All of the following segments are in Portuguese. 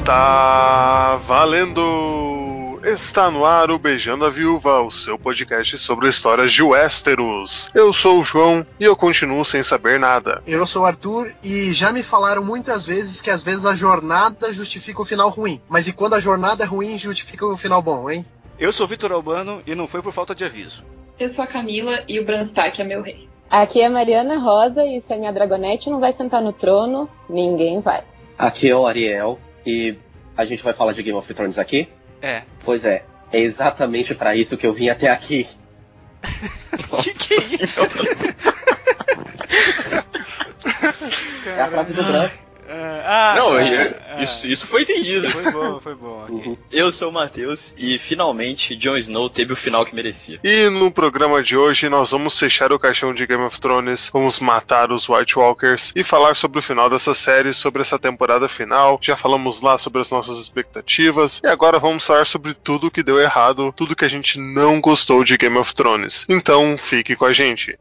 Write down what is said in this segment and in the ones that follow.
Está valendo! Está no ar o Beijando a Viúva, o seu podcast sobre histórias de Westeros. Eu sou o João e eu continuo sem saber nada. Eu sou o Arthur e já me falaram muitas vezes que às vezes a jornada justifica o final ruim. Mas e quando a jornada é ruim, justifica o final bom, hein? Eu sou Vitor Albano e não foi por falta de aviso. Eu sou a Camila e o Bran Stark é meu rei. Aqui é Mariana Rosa e se a minha dragonete não vai sentar no trono, ninguém vai. Aqui é o Ariel e a gente vai falar de Game of Thrones aqui? É. Pois é, é exatamente para isso que eu vim até aqui. que que é isso? É a frase do Bran. Ah, Não, ah, eu- ah. isso, isso foi entendido. Foi bom, foi bom. ok. Uhum. Eu sou o Matheus e finalmente Jon Snow teve o final que merecia. E no programa de hoje nós vamos fechar o caixão de Game of Thrones, vamos matar os White Walkers e falar sobre o final dessa série, sobre essa temporada final. Já falamos lá sobre as nossas expectativas e agora vamos falar sobre tudo que deu errado, tudo que a gente não gostou de Game of Thrones. Então fique com a gente.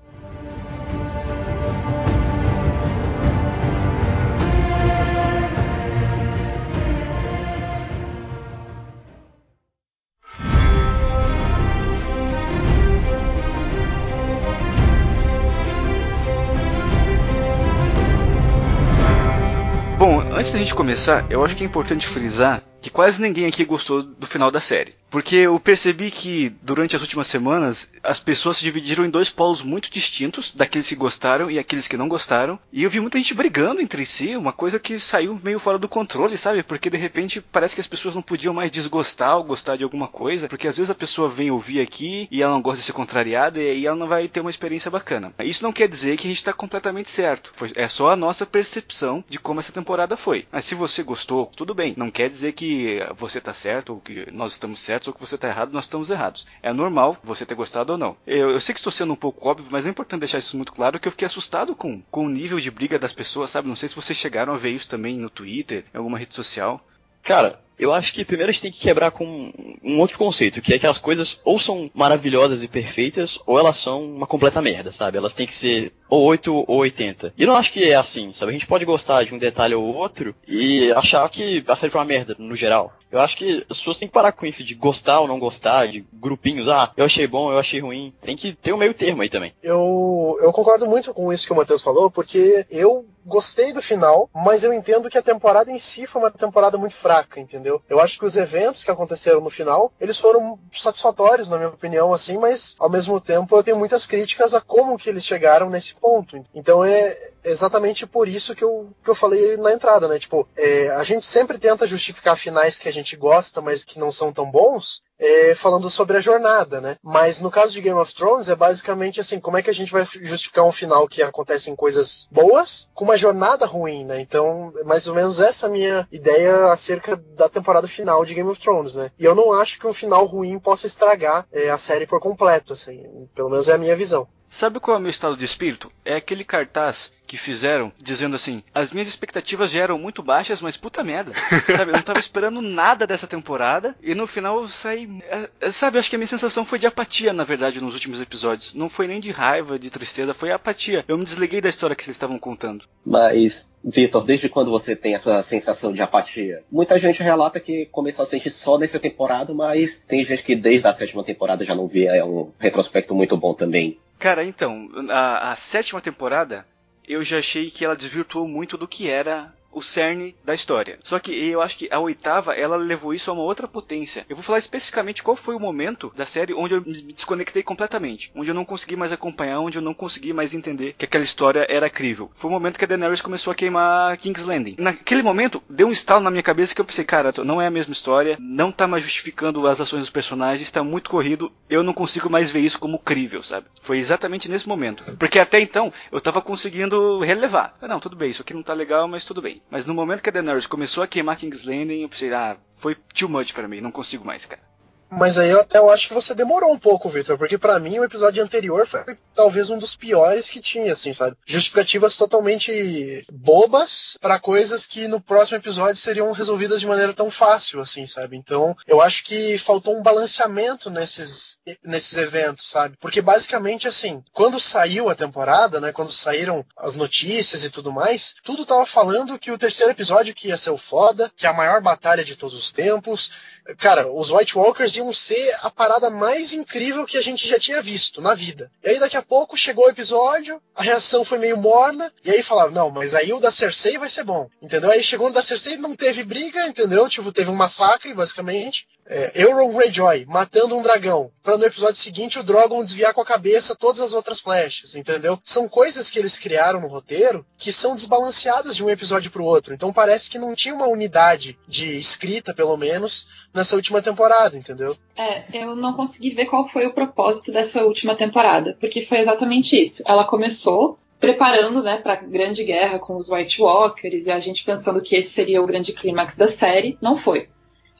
Antes da gente começar, eu acho que é importante frisar que quase ninguém aqui gostou do final da série. Porque eu percebi que durante as últimas semanas as pessoas se dividiram em dois polos muito distintos, daqueles que gostaram e aqueles que não gostaram. E eu vi muita gente brigando entre si, uma coisa que saiu meio fora do controle, sabe? Porque de repente parece que as pessoas não podiam mais desgostar ou gostar de alguma coisa, porque às vezes a pessoa vem ouvir aqui e ela não gosta de ser contrariada e aí ela não vai ter uma experiência bacana. Isso não quer dizer que a gente está completamente certo. É só a nossa percepção de como essa temporada foi. Mas se você gostou, tudo bem. Não quer dizer que você tá certo ou que nós estamos certos ou que você tá errado, nós estamos errados. É normal você ter gostado ou não. Eu, eu sei que estou sendo um pouco óbvio, mas é importante deixar isso muito claro que eu fiquei assustado com, com o nível de briga das pessoas, sabe? Não sei se vocês chegaram a ver isso também no Twitter, em alguma rede social. Cara, eu acho que primeiro a gente tem que quebrar com um outro conceito, que é que as coisas ou são maravilhosas e perfeitas, ou elas são uma completa merda, sabe? Elas têm que ser ou 8 ou 80. E eu não acho que é assim, sabe? A gente pode gostar de um detalhe ou outro e achar que a série foi uma merda, no geral. Eu acho que as pessoas têm que parar com isso de gostar ou não gostar, de grupinhos, ah, eu achei bom, eu achei ruim. Tem que ter um meio termo aí também. Eu, eu concordo muito com isso que o Matheus falou, porque eu gostei do final, mas eu entendo que a temporada em si foi uma temporada muito fraca, entendeu? Eu acho que os eventos que aconteceram no final, eles foram satisfatórios, na minha opinião, assim, mas ao mesmo tempo eu tenho muitas críticas a como que eles chegaram nesse ponto. Então é exatamente por isso que eu, que eu falei na entrada, né? Tipo, é, a gente sempre tenta justificar finais que a gente gosta, mas que não são tão bons, é, falando sobre a jornada, né? Mas no caso de Game of Thrones é basicamente assim, como é que a gente vai justificar um final que acontece em coisas boas com uma jornada ruim, né? Então, é mais ou menos essa é a minha ideia acerca da temporada final de Game of Thrones, né? E eu não acho que um final ruim possa estragar é, a série por completo, assim. Pelo menos é a minha visão. Sabe qual é o meu estado de espírito? É aquele cartaz que fizeram dizendo assim: as minhas expectativas já eram muito baixas, mas puta merda. sabe, eu não tava esperando nada dessa temporada e no final eu saí. é, é, sabe, acho que a minha sensação foi de apatia, na verdade, nos últimos episódios. Não foi nem de raiva, de tristeza, foi apatia. Eu me desliguei da história que eles estavam contando. Mas, Vitor, desde quando você tem essa sensação de apatia? Muita gente relata que começou a sentir só nessa temporada, mas tem gente que desde a sétima temporada já não vê é um retrospecto muito bom também. Cara, então, a, a sétima temporada eu já achei que ela desvirtuou muito do que era o cerne da história. Só que eu acho que a oitava, ela levou isso a uma outra potência. Eu vou falar especificamente qual foi o momento da série onde eu me desconectei completamente. Onde eu não consegui mais acompanhar, onde eu não consegui mais entender que aquela história era crível. Foi o momento que a Daenerys começou a queimar King's Landing. Naquele momento, deu um estalo na minha cabeça que eu pensei, cara, não é a mesma história, não tá mais justificando as ações dos personagens, está muito corrido, eu não consigo mais ver isso como crível, sabe? Foi exatamente nesse momento. Porque até então, eu tava conseguindo relevar. Não, tudo bem, isso aqui não tá legal, mas tudo bem. Mas no momento que a Daenerys começou a queimar King's Landing, eu pensei, ah, foi too much pra mim, não consigo mais, cara. Mas aí eu até eu acho que você demorou um pouco, Victor, porque para mim o episódio anterior foi talvez um dos piores que tinha, assim, sabe? Justificativas totalmente bobas para coisas que no próximo episódio seriam resolvidas de maneira tão fácil, assim, sabe? Então, eu acho que faltou um balanceamento nesses, nesses eventos, sabe? Porque basicamente, assim, quando saiu a temporada, né? Quando saíram as notícias e tudo mais, tudo tava falando que o terceiro episódio que ia ser o foda, que é a maior batalha de todos os tempos, cara, os White Walkers iam ser a parada mais incrível que a gente já tinha visto na vida. E aí daqui a pouco chegou o episódio, a reação foi meio morna, e aí falaram, não, mas aí o da Cersei vai ser bom, entendeu? Aí chegou o da Cersei não teve briga, entendeu? Tipo, teve um massacre, basicamente. É, Euron Greyjoy matando um dragão, para no episódio seguinte o Drogon desviar com a cabeça todas as outras flechas, entendeu? São coisas que eles criaram no roteiro que são desbalanceadas de um episódio pro outro. Então parece que não tinha uma unidade de escrita, pelo menos, nessa última temporada, entendeu? É, eu não consegui ver qual foi o propósito dessa última temporada, porque foi exatamente isso. Ela começou preparando, né, para grande guerra com os White Walkers e a gente pensando que esse seria o grande clímax da série, não foi.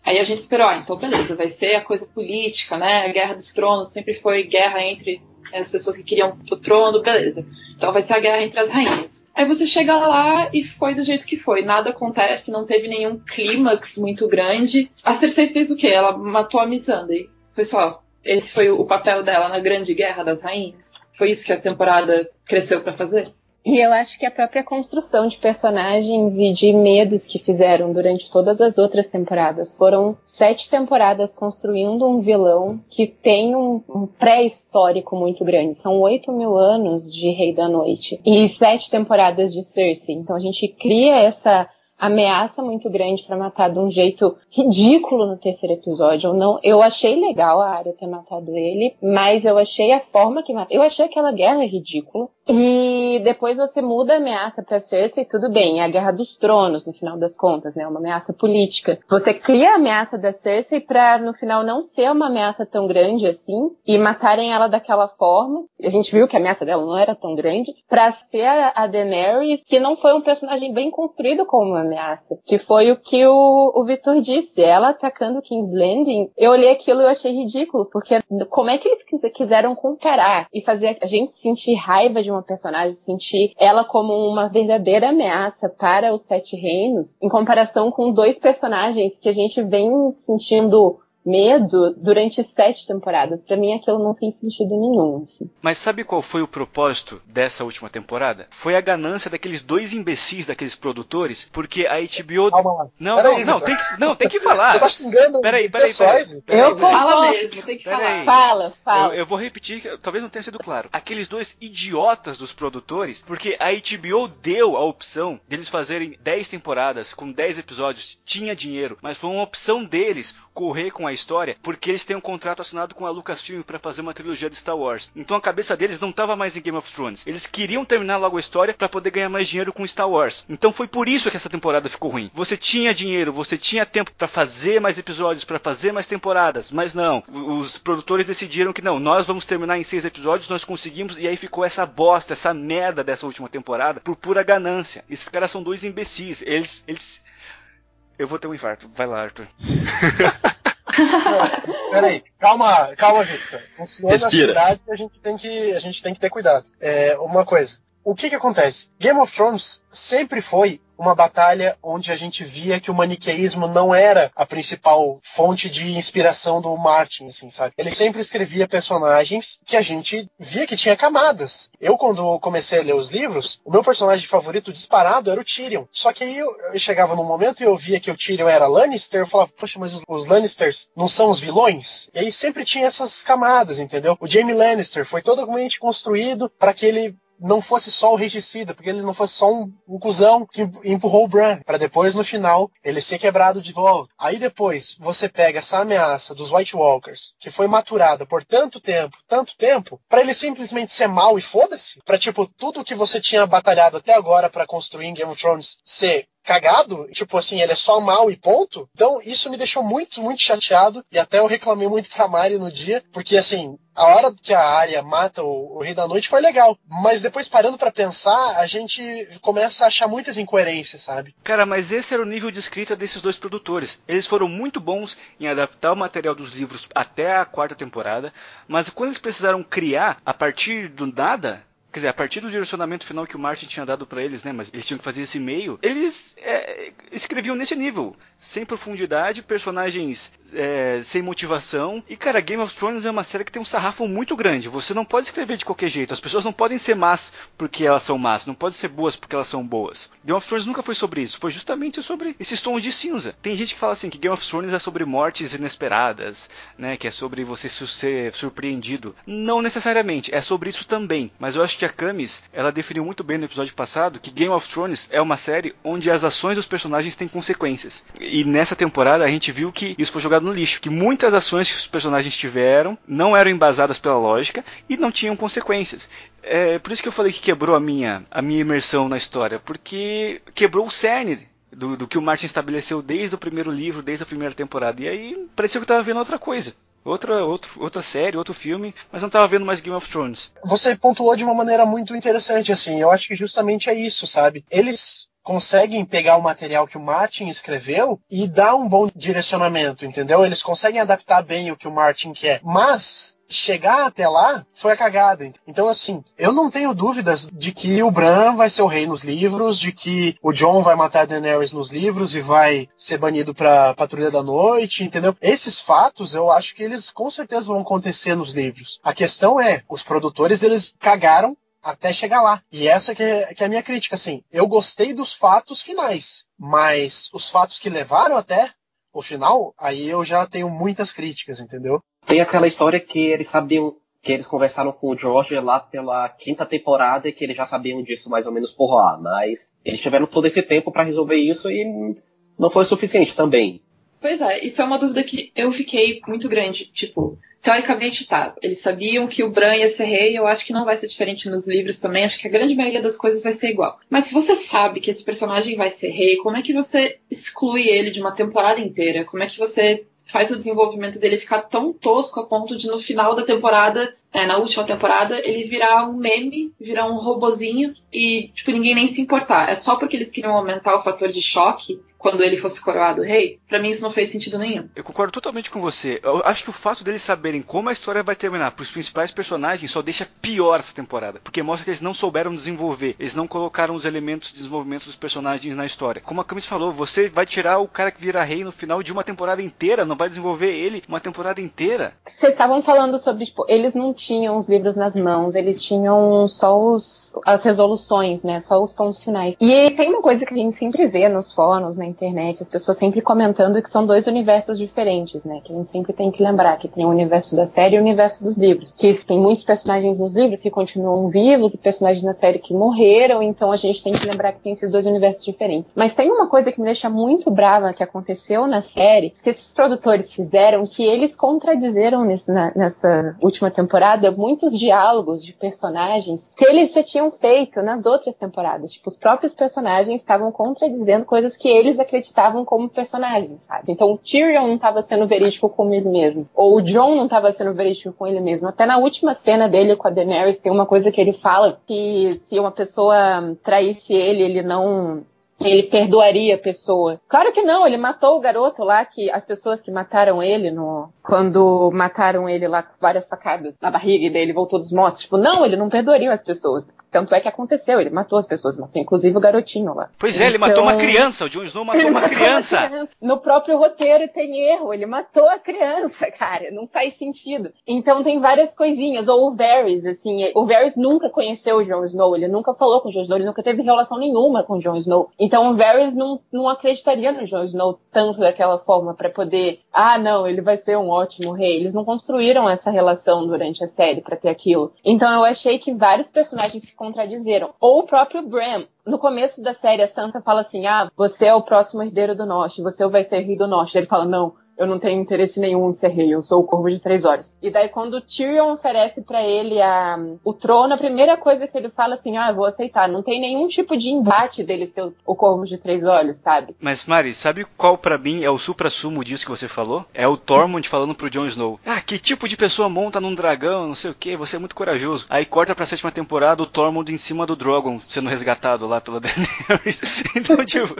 Aí a gente esperou, ah, então beleza, vai ser a coisa política, né? A Guerra dos Tronos sempre foi guerra entre as pessoas que queriam o trono, beleza. Então vai ser a guerra entre as rainhas. Aí você chega lá e foi do jeito que foi. Nada acontece, não teve nenhum clímax muito grande. A Cersei fez o quê? Ela matou a Missandei. Foi só. Esse foi o papel dela na Grande Guerra das Rainhas. Foi isso que a temporada cresceu para fazer? E eu acho que a própria construção de personagens e de medos que fizeram durante todas as outras temporadas foram sete temporadas construindo um vilão que tem um, um pré-histórico muito grande. São oito mil anos de Rei da Noite e sete temporadas de Cersei. Então a gente cria essa ameaça muito grande para matar de um jeito ridículo no terceiro episódio. Eu não, eu achei legal a área ter matado ele, mas eu achei a forma que matou. Eu achei aquela guerra ridícula. E depois você muda a ameaça para Cersei, tudo bem, é a Guerra dos Tronos, no final das contas, né? Uma ameaça política. Você cria a ameaça da Cersei pra, no final, não ser uma ameaça tão grande assim, e matarem ela daquela forma. A gente viu que a ameaça dela não era tão grande, pra ser a Daenerys, que não foi um personagem bem construído como uma ameaça. Que foi o que o, o Victor disse, ela atacando King's Landing. Eu olhei aquilo e achei ridículo, porque como é que eles quiseram comparar e fazer a gente sentir raiva de uma uma personagem, sentir ela como uma verdadeira ameaça para os Sete Reinos, em comparação com dois personagens que a gente vem sentindo medo durante sete temporadas. Para mim aquilo não tem sentido nenhum. Assim. Mas sabe qual foi o propósito dessa última temporada? Foi a ganância daqueles dois imbecis daqueles produtores, porque a HBO. Calma. Não, não, aí, não, tem que, não, tem que falar. Você tá xingando Peraí, peraí, pessoais, peraí. peraí. Eu peraí. Fala mesmo, tem que Pera falar. aí. Fala, fala. Eu, eu vou repetir, que talvez não tenha sido claro. Aqueles dois idiotas dos produtores, porque a HBO deu a opção deles fazerem 10 temporadas com 10 episódios, tinha dinheiro, mas foi uma opção deles correr com a história, porque eles têm um contrato assinado com a Lucasfilm para fazer uma trilogia de Star Wars. Então a cabeça deles não estava mais em Game of Thrones. Eles queriam terminar logo a história para poder ganhar mais dinheiro com Star Wars. Então foi por isso que essa temporada ficou ruim. Você tinha dinheiro, você tinha tempo para fazer mais episódios, para fazer mais temporadas, mas não. Os produtores decidiram que não, nós vamos terminar em seis episódios, nós conseguimos e aí ficou essa bosta, essa merda dessa última temporada por pura ganância. Esses caras são dois imbecis. Eles, eles eu vou ter um infarto. Vai lá, Arthur. Peraí, calma, calma, Victor. Um senhor na Respira. cidade a gente tem que, a gente tem que ter cuidado. É, uma coisa. O que que acontece? Game of Thrones sempre foi uma batalha onde a gente via que o maniqueísmo não era a principal fonte de inspiração do Martin, assim, sabe? Ele sempre escrevia personagens que a gente via que tinha camadas. Eu, quando comecei a ler os livros, o meu personagem favorito disparado era o Tyrion. Só que aí eu, chegava num momento e eu via que o Tyrion era Lannister, eu falava, poxa, mas os, Lannisters não são os vilões? E aí sempre tinha essas camadas, entendeu? O Jaime Lannister foi totalmente construído para que ele não fosse só o regicida, porque ele não fosse só um, um cuzão que empurrou o Bran, para depois no final ele ser quebrado de volta. Aí depois você pega essa ameaça dos White Walkers, que foi maturada por tanto tempo, tanto tempo, para ele simplesmente ser mal e foda-se, para tipo tudo que você tinha batalhado até agora para construir em Game of Thrones ser cagado, tipo assim, ele é só mal e ponto. Então, isso me deixou muito, muito chateado. E até eu reclamei muito pra Mari no dia, porque assim, a hora que a área mata o, o, Rei da Noite foi legal. Mas depois, parando para pensar, a gente começa a achar muitas incoerências, sabe? Cara, mas esse era o nível de escrita desses dois produtores. Eles foram muito bons em adaptar o material dos livros até a quarta temporada, mas quando eles precisaram criar a partir do nada, Quer dizer, a partir do direcionamento final que o Martin tinha dado para eles, né? Mas eles tinham que fazer esse meio. Eles é, escreviam nesse nível, sem profundidade, personagens é, sem motivação. E cara, Game of Thrones é uma série que tem um sarrafo muito grande. Você não pode escrever de qualquer jeito. As pessoas não podem ser más porque elas são más, não podem ser boas porque elas são boas. Game of Thrones nunca foi sobre isso. Foi justamente sobre esses tons de cinza. Tem gente que fala assim que Game of Thrones é sobre mortes inesperadas, né? Que é sobre você ser surpreendido. Não necessariamente. É sobre isso também. Mas eu acho que a Camis, ela definiu muito bem no episódio passado que Game of Thrones é uma série onde as ações dos personagens têm consequências. E nessa temporada a gente viu que isso foi jogado no lixo, que muitas ações que os personagens tiveram não eram embasadas pela lógica e não tinham consequências. É por isso que eu falei que quebrou a minha, a minha imersão na história, porque quebrou o cerne do, do, que o Martin estabeleceu desde o primeiro livro, desde a primeira temporada. E aí pareceu que eu estava vendo outra coisa outra, outro, outra série, outro filme, mas não tava vendo mais Game of Thrones. Você pontuou de uma maneira muito interessante, assim. Eu acho que justamente é isso, sabe? Eles conseguem pegar o material que o Martin escreveu e dar um bom direcionamento, entendeu? Eles conseguem adaptar bem o que o Martin quer. Mas chegar até lá foi a cagada. Então, assim, eu não tenho dúvidas de que o Bran vai ser o rei nos livros, de que o John vai matar a Daenerys nos livros e vai ser banido pra Patrulha da Noite, entendeu? Esses fatos eu acho que eles com certeza vão acontecer nos livros. A questão é, os produtores eles cagaram até chegar lá. E essa que é, que é a minha crítica, assim. Eu gostei dos fatos finais, mas os fatos que levaram até o final, aí eu já tenho muitas críticas, entendeu? Tem aquela história que eles sabiam que eles conversaram com o George lá pela quinta temporada e que eles já sabiam disso mais ou menos por lá, mas eles tiveram todo esse tempo para resolver isso e não foi suficiente também. Pois é, isso é uma dúvida que eu fiquei muito grande, tipo, teoricamente tá, eles sabiam que o Bran ia ser rei, eu acho que não vai ser diferente nos livros também, acho que a grande maioria das coisas vai ser igual. Mas se você sabe que esse personagem vai ser rei, como é que você exclui ele de uma temporada inteira? Como é que você faz o desenvolvimento dele ficar tão tosco a ponto de no final da temporada, é, na última temporada, ele virar um meme, virar um robozinho e, tipo, ninguém nem se importar. É só porque eles queriam aumentar o fator de choque quando ele fosse coroado rei, para mim isso não fez sentido nenhum. Eu concordo totalmente com você. Eu acho que o fato deles saberem como a história vai terminar para os principais personagens só deixa pior essa temporada, porque mostra que eles não souberam desenvolver, eles não colocaram os elementos de desenvolvimento dos personagens na história. Como a Camis falou, você vai tirar o cara que vira rei no final de uma temporada inteira, não vai desenvolver ele uma temporada inteira. Vocês estavam falando sobre, tipo, eles não tinham os livros nas mãos, eles tinham só os, as resoluções, né, só os pontos finais. E tem uma coisa que a gente sempre vê nos fóruns, né, internet, as pessoas sempre comentando que são dois universos diferentes, né? Que a gente sempre tem que lembrar que tem o universo da série e o universo dos livros. Que tem muitos personagens nos livros que continuam vivos e personagens na série que morreram, então a gente tem que lembrar que tem esses dois universos diferentes. Mas tem uma coisa que me deixa muito brava que aconteceu na série, que esses produtores fizeram, que eles contradizeram nesse, na, nessa última temporada muitos diálogos de personagens que eles já tinham feito nas outras temporadas. Tipo, os próprios personagens estavam contradizendo coisas que eles acreditavam como personagens, sabe? Então o Tyrion não estava sendo verídico com ele mesmo, ou o Jon não estava sendo verídico com ele mesmo. Até na última cena dele com a Daenerys tem uma coisa que ele fala que se uma pessoa traísse ele, ele não ele perdoaria a pessoa. Claro que não, ele matou o garoto lá, que as pessoas que mataram ele no. Quando mataram ele lá com várias facadas na barriga e daí ele voltou dos mortos. Tipo, não, ele não perdoaria as pessoas. Tanto é que aconteceu, ele matou as pessoas, matou inclusive o garotinho lá. Pois é, ele matou uma então, criança, o Jon Snow matou uma criança. uma criança. No próprio roteiro tem erro, ele matou a criança, cara, não faz sentido. Então tem várias coisinhas, ou o Varys, assim, o Varys nunca conheceu o Jon Snow, ele nunca falou com o Jon Snow, ele nunca teve relação nenhuma com o Jon Snow. Então o Varys não, não acreditaria no Jon Snow tanto daquela forma para poder, ah, não, ele vai ser um ótimo rei. Eles não construíram essa relação durante a série para ter aquilo. Então eu achei que vários personagens se contradizeram. Ou o próprio Bram. No começo da série, a Sansa fala assim: ah, você é o próximo herdeiro do norte, você vai ser rei do norte. Ele fala: não, eu não tenho interesse nenhum em ser rei, eu sou o Corvo de Três Olhos. E daí quando o Tyrion oferece para ele a, o trono, a primeira coisa que ele fala assim, ah, vou aceitar. Não tem nenhum tipo de embate dele ser o, o Corvo de Três Olhos, sabe? Mas Mari, sabe qual para mim é o supra-sumo disso que você falou? É o Tormund falando pro Jon Snow, ah, que tipo de pessoa monta num dragão, não sei o que, você é muito corajoso. Aí corta pra sétima temporada o Tormund em cima do Drogon, sendo resgatado lá pela Daenerys. então, tipo...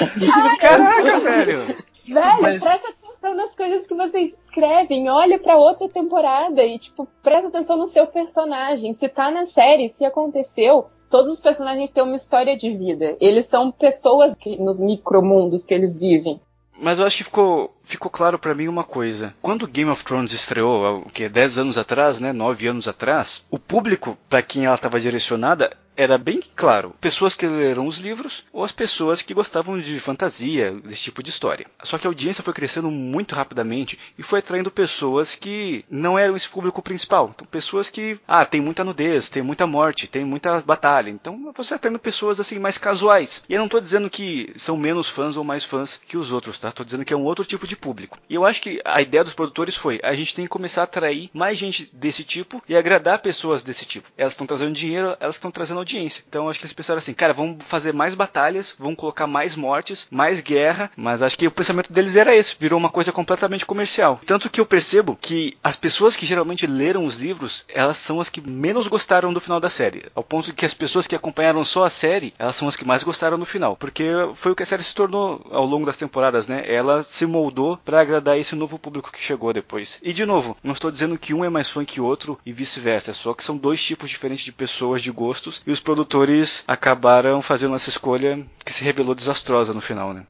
Caraca, velho! Velho, Mas... presta atenção nas coisas que vocês escrevem. Olha para outra temporada e, tipo, presta atenção no seu personagem. Se tá na série, se aconteceu, todos os personagens têm uma história de vida. Eles são pessoas que, nos micromundos que eles vivem. Mas eu acho que ficou, ficou claro para mim uma coisa. Quando Game of Thrones estreou, o que 10 anos atrás, né, 9 anos atrás, o público para quem ela estava direcionada era bem claro, pessoas que leram os livros ou as pessoas que gostavam de fantasia, desse tipo de história. Só que a audiência foi crescendo muito rapidamente e foi atraindo pessoas que não eram esse público principal. Então, pessoas que, ah, tem muita nudez, tem muita morte, tem muita batalha. Então, você atraindo pessoas assim mais casuais. E eu não estou dizendo que são menos fãs ou mais fãs que os outros, tá? Estou dizendo que é um outro tipo de público. E eu acho que a ideia dos produtores foi, a gente tem que começar a atrair mais gente desse tipo e agradar pessoas desse tipo. Elas estão trazendo dinheiro, elas estão trazendo audiência. Então acho que eles pensaram assim, cara, vamos fazer mais batalhas, vamos colocar mais mortes, mais guerra, mas acho que o pensamento deles era esse, virou uma coisa completamente comercial. Tanto que eu percebo que as pessoas que geralmente leram os livros, elas são as que menos gostaram do final da série, ao ponto que as pessoas que acompanharam só a série, elas são as que mais gostaram do final, porque foi o que a série se tornou ao longo das temporadas, né? Ela se moldou para agradar esse novo público que chegou depois. E de novo, não estou dizendo que um é mais fã que o outro e vice-versa, só que são dois tipos diferentes de pessoas, de gostos, e os produtores acabaram fazendo essa escolha que se revelou desastrosa no final, né?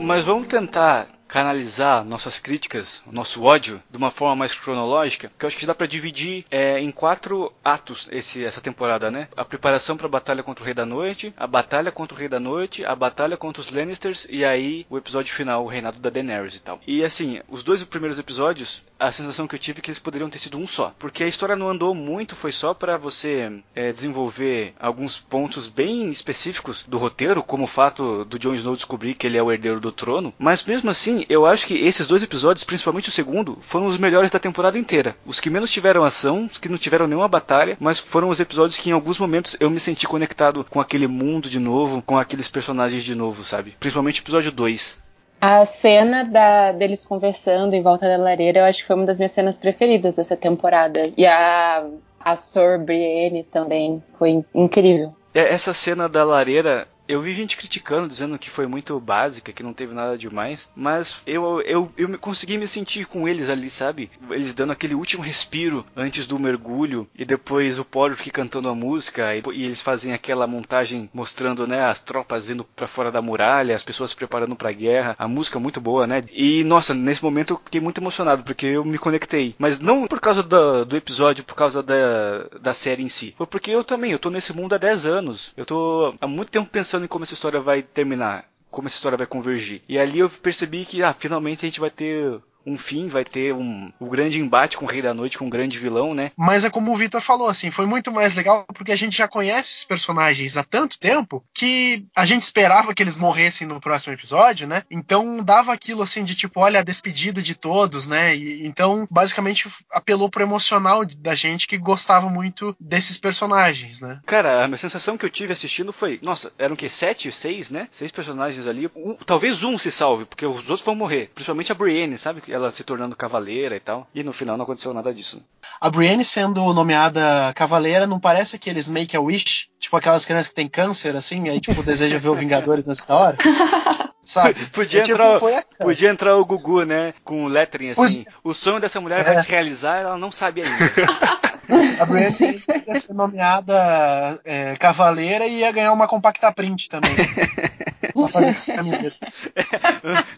Mas vamos tentar canalizar nossas críticas, nosso ódio, de uma forma mais cronológica, que eu acho que dá para dividir é, em quatro atos esse, essa temporada, né? A preparação para a batalha contra o Rei da Noite, a batalha contra o Rei da Noite, a batalha contra os Lannisters e aí o episódio final, o reinado da Daenerys e tal. E assim, os dois primeiros episódios, a sensação que eu tive é que eles poderiam ter sido um só, porque a história não andou muito, foi só para você é, desenvolver alguns pontos bem específicos do roteiro, como o fato do Jon Snow descobrir que ele é o herdeiro do trono, mas mesmo assim eu acho que esses dois episódios, principalmente o segundo, foram os melhores da temporada inteira. Os que menos tiveram ação, os que não tiveram nenhuma batalha, mas foram os episódios que em alguns momentos eu me senti conectado com aquele mundo de novo, com aqueles personagens de novo, sabe? Principalmente o episódio 2. A cena da, deles conversando em volta da lareira, eu acho que foi uma das minhas cenas preferidas dessa temporada. E a, a Sor Brienne também foi incrível. É, essa cena da lareira eu vi gente criticando, dizendo que foi muito básica, que não teve nada demais, mas eu, eu, eu consegui me sentir com eles ali, sabe? Eles dando aquele último respiro antes do mergulho, e depois o Podrick cantando a música, e, e, eles fazem aquela montagem mostrando, né, as tropas indo para fora da muralha, as pessoas se preparando pra guerra, a música muito boa, né? E, nossa, nesse momento eu fiquei muito emocionado, porque eu me conectei. Mas não por causa do, do episódio, por causa da, da série em si. Foi porque eu também, eu tô nesse mundo há 10 anos. Eu tô há muito tempo pensando pensando em como essa história vai terminar, como essa história vai convergir. E ali eu percebi que, ah, finalmente a gente vai ter um fim, vai ter um, um grande embate com o Rei da Noite, com um grande vilão, né? Mas é como o Vitor falou, assim, foi muito mais legal porque a gente já conhece esses personagens há tanto tempo que a gente esperava que eles morressem no próximo episódio, né? Então dava aquilo assim de tipo, olha, a despedida de todos, né? E, então, basicamente, apelou pro emocional da gente que gostava muito desses personagens, né? Cara, a sensação que eu tive assistindo foi, nossa, eram que sete, seis, né? Seis personagens ali. Um, talvez um se salve, porque os outros vão morrer. Principalmente a Brienne, sabe? Ela se tornando cavaleira e tal. E no final não aconteceu nada disso. A Brienne sendo nomeada cavaleira não parece aqueles make a wish? Tipo aquelas crianças que têm câncer, assim, aí tipo deseja ver o Vingadores nessa hora? Sabe? Podia, é, tipo, entrar, podia entrar o Gugu, né? Com lettering assim. Podia... O sonho dessa mulher é. vai se realizar, ela não sabe ainda. a Brienne ia ser nomeada é, cavaleira e ia ganhar uma compacta print também. pra fazer camiseta.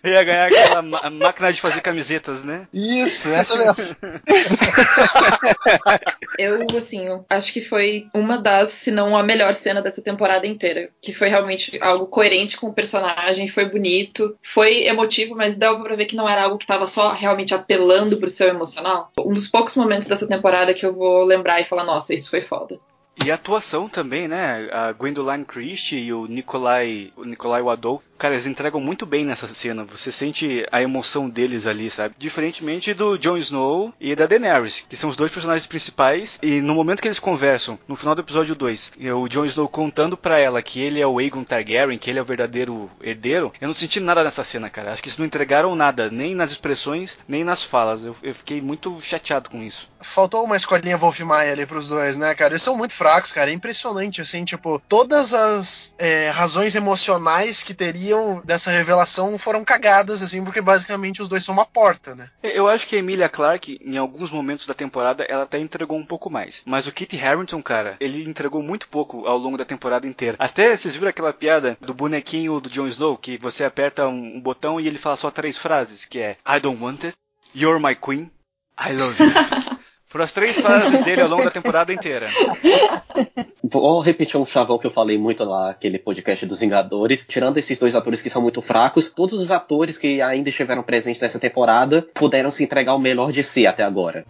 Ia ganhar aquela máquina de fazer camisetas, né? Isso, essa mesmo. Eu, assim, eu acho que foi uma das, se não a melhor cena dessa temporada inteira. Que foi realmente algo coerente com o personagem, foi bonito, foi emotivo, mas deu pra ver que não era algo que tava só realmente apelando pro seu emocional. Um dos poucos momentos dessa temporada que eu vou lembrar e falar, nossa, isso foi foda. E a atuação também, né? A Gwendoline Christie e o Nikolai, o Nikolai Wadow, cara, eles entregam muito bem nessa cena. Você sente a emoção deles ali, sabe? Diferentemente do Jon Snow e da Daenerys, que são os dois personagens principais. E no momento que eles conversam, no final do episódio 2, e o Jon Snow contando pra ela que ele é o Aegon Targaryen, que ele é o verdadeiro herdeiro, eu não senti nada nessa cena, cara. Acho que eles não entregaram nada, nem nas expressões, nem nas falas. Eu, eu fiquei muito chateado com isso. Faltou uma escolinha Wolf Maia ali pros dois, né, cara? Eles são muito fracos, cara. É impressionante, assim, tipo, todas as é, razões emocionais que dessa revelação foram cagadas, assim, porque basicamente os dois são uma porta, né? Eu acho que a Emilia Clarke, em alguns momentos da temporada, ela até entregou um pouco mais. Mas o Kit Harington, cara, ele entregou muito pouco ao longo da temporada inteira. Até vocês viram aquela piada do bonequinho do Jon Snow, que você aperta um, um botão e ele fala só três frases, que é I don't want it, You're my queen, I love you. Foram as três frases dele ao longo da temporada inteira. Vou repetir um chavão que eu falei muito naquele podcast dos Vingadores. Tirando esses dois atores que são muito fracos, todos os atores que ainda estiveram presentes nessa temporada puderam se entregar o melhor de si até agora.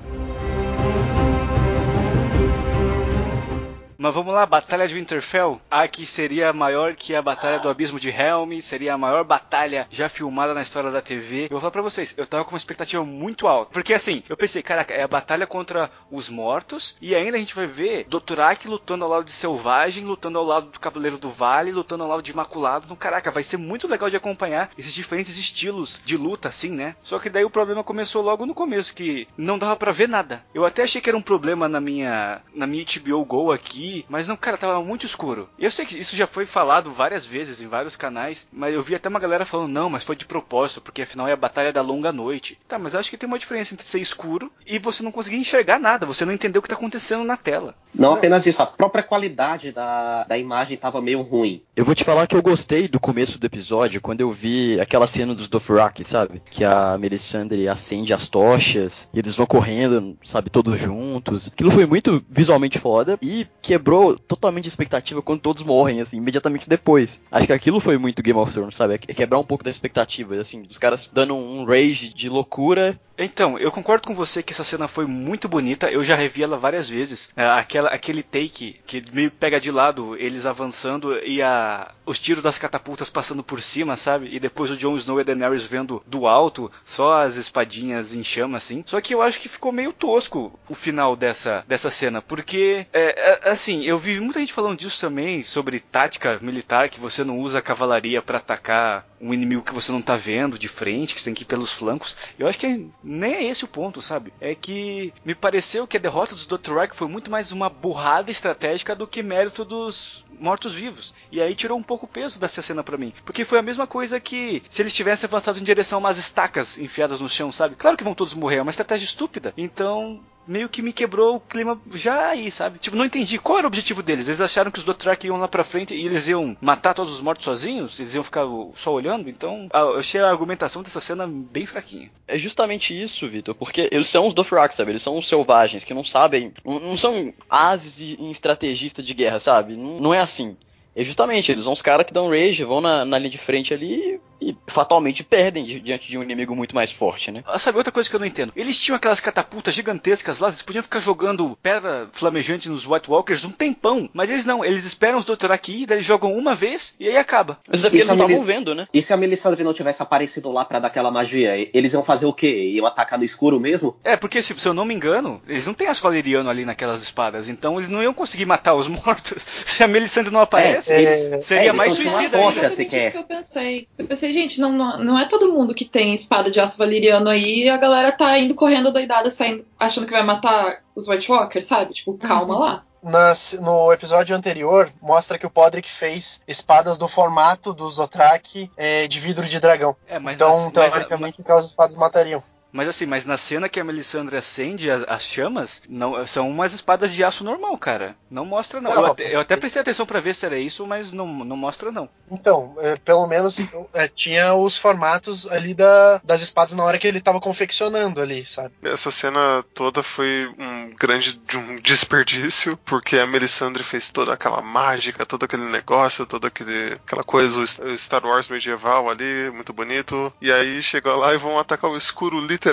Mas vamos lá, Batalha de Winterfell. A que seria maior que a Batalha do Abismo de Helm, seria a maior batalha já filmada na história da TV. Eu vou falar pra vocês, eu tava com uma expectativa muito alta. Porque assim, eu pensei, caraca, é a batalha contra os mortos, e ainda a gente vai ver Dothrak lutando ao lado de Selvagem, lutando ao lado do Cavaleiro do Vale, lutando ao lado de Imaculado. Então, caraca, vai ser muito legal de acompanhar esses diferentes estilos de luta, assim, né? Só que daí o problema começou logo no começo, que não dava pra ver nada. Eu até achei que era um problema na minha, na minha HBO Go aqui, mas não, cara, tava muito escuro. Eu sei que isso já foi falado várias vezes em vários canais, mas eu vi até uma galera falando, não, mas foi de propósito, porque afinal é a batalha da longa noite. Tá, mas eu acho que tem uma diferença entre ser escuro e você não conseguir enxergar nada, você não entender o que tá acontecendo na tela. Não apenas isso, a própria qualidade da, da imagem tava meio ruim. Eu vou te falar que eu gostei do começo do episódio, quando eu vi aquela cena dos Dothraki, sabe? Que a Melisandre acende as tochas, e eles vão correndo, sabe, todos juntos. Aquilo foi muito visualmente foda e quebrou totalmente a expectativa quando todos morrem, assim, imediatamente depois. Acho que aquilo foi muito Game of Thrones, sabe? É quebrar um pouco da expectativa, assim, dos caras dando um rage de loucura Então, eu concordo com você que essa cena foi muito bonita, eu já revi ela várias vezes. É, aquela, aquele take que meio pega de lado, eles avançando e a, os tiros das catapultas passando por cima, sabe? E depois o Jon Snow e a Daenerys vendo do alto, só as espadinhas em chama, assim. Só que eu acho que ficou meio tosco o final dessa, dessa cena, porque, é, é, assim, eu vi muita gente falando disso também, sobre tática militar, que você não usa a cavalaria para atacar um inimigo que você não tá vendo de frente, que você tem que ir pelos flancos. Eu acho que nem é esse o ponto, sabe? É que me pareceu que a derrota dos Dothraki foi muito mais uma burrada estratégica do que mérito dos mortos-vivos. E aí tirou um pouco o peso dessa cena pra mim. Porque foi a mesma coisa que se eles tivessem avançado em direção a umas estacas enfiadas no chão, sabe? Claro que vão todos morrer, é uma estratégia estúpida. Então, meio que me quebrou o clima já aí, sabe? Tipo, não entendi qual era o objetivo deles. Eles acharam que os Dothraki iam lá pra frente e eles iam matar todos os mortos sozinhos? Eles iam ficar só olhando? Então, eu achei a argumentação dessa cena bem fraquinha. É justamente isso, Vitor, porque eles são os Dothraki, sabe? Eles são os selvagens que não sabem, não, são ases e estrategistas de guerra, sabe? Não, não é assim. É justamente, eles são os caras que dão rage, vão na, na linha de frente ali e fatalmente perdem di- diante de um inimigo muito mais forte, né? Ah, Sabe outra coisa que eu não entendo? Eles tinham aquelas catapultas gigantescas lá, eles podiam ficar jogando pedra flamejante nos White Walkers um tempão, mas eles não, eles esperam os Dothraki ir, daí eles jogam uma vez e aí acaba. Mas é porque eles não é uma estavam vendo, né? E se a Melisandre não tivesse aparecido lá pra dar aquela magia, eles iam fazer o quê? Iam atacar no escuro mesmo? É, porque se, se eu não me engano, eles não têm as valeriano ali naquelas espadas, então eles não iam conseguir matar os mortos. Se a Melisandre não aparece, É, seria é, mais eles não tinham suicida uma sequer. isso que eu pensei. Eu pensei, gente, não, não, não é todo mundo que tem espada de aço valeriano aí e a galera tá indo correndo doidada, saindo, achando que vai matar os White Walkers, sabe? Tipo, calma lá. Nas- no episódio anterior, mostra que o Podrick fez espadas do formato dos Dothraki é, de vidro de dragão. É, mas então, as- mas- teoricamente, aquelas espadas matariam. Mas assim, mas na cena que a Melisandre acende as, as chamas, não são umas espadas de aço normal, cara. Não mostra não. Não, eu, até, eu até prestei atenção pra ver se era isso, mas não, não mostra não. Então, é, pelo menos é, tinha os formatos ali da, das espadas na hora que ele tava confeccionando ali, sabe? Essa cena toda foi um grande de um desperdício, porque a Melisandre fez toda aquela mágica, todo aquele negócio, toda aquele, aquela coisa, o Star Wars medieval ali, muito bonito. E aí chegou lá e vão atacar o escuro literalmente,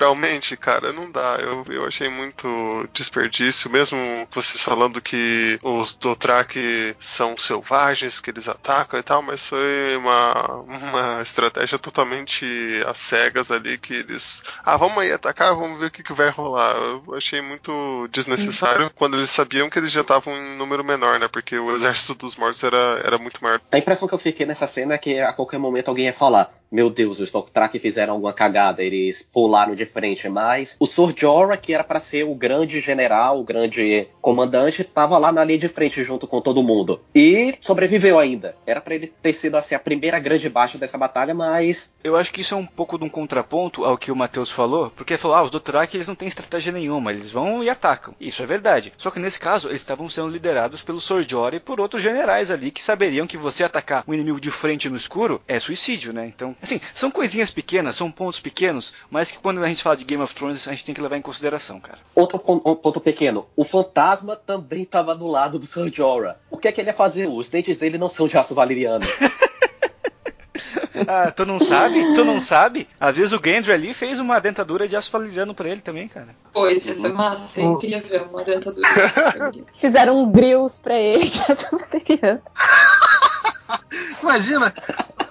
cara. Não dá. Eu, eu achei muito desperdício, mesmo vocês falando que os Dothraki são selvagens, que eles atacam e tal, mas foi uma, uma estratégia totalmente às cegas ali, que eles. Ah, vamos aí atacar, vamos ver o que, que vai rolar. Eu achei muito desnecessário quando eles sabiam que eles já estavam em número menor, né? Porque o exército dos mortos era, era muito maior. A impressão que eu fiquei nessa cena é que a qualquer momento alguém ia falar: Meu Deus, os Dothraki fizeram alguma cagada, eles pularam de frente. Mas o Sor Jorah, que era para ser o grande general, o grande comandante, tava lá na linha de frente junto com todo mundo. E sobreviveu ainda. Era para ele ter sido assim, a primeira grande baixa dessa batalha, mas. Eu acho que isso é um pouco de um contraponto ao que o Matheus falou, porque ele falou, ah, os Dothraki eles não têm estratégia nenhuma, eles vão e atacam. Isso é verdade. Só que nesse caso, eles estavam sendo liderados pelo Sor Jorah e por outros generais ali que saberiam que você atacar um inimigo de frente no escuro é suicídio, né? Então, assim, são coisinhas pequenas, são pontos pequenos, mas que quando a gente fala de Game of Thrones, a gente tem que levar em consideração, cara. Outro pon- um ponto pequeno: o fantasma também tava do lado do Sor Jorah. O que é que ele ia fazer? Os dentes dele não são de aço valeriano. Ah, tu não sabe? Tu não sabe? Às vezes o Gendry ali fez uma dentadura de aço valeriano pra ele também, cara. Pois, ia ser massa. Eu queria ver uma dentadura. Fizeram um grills pra ele de aço valeriano. Imagina,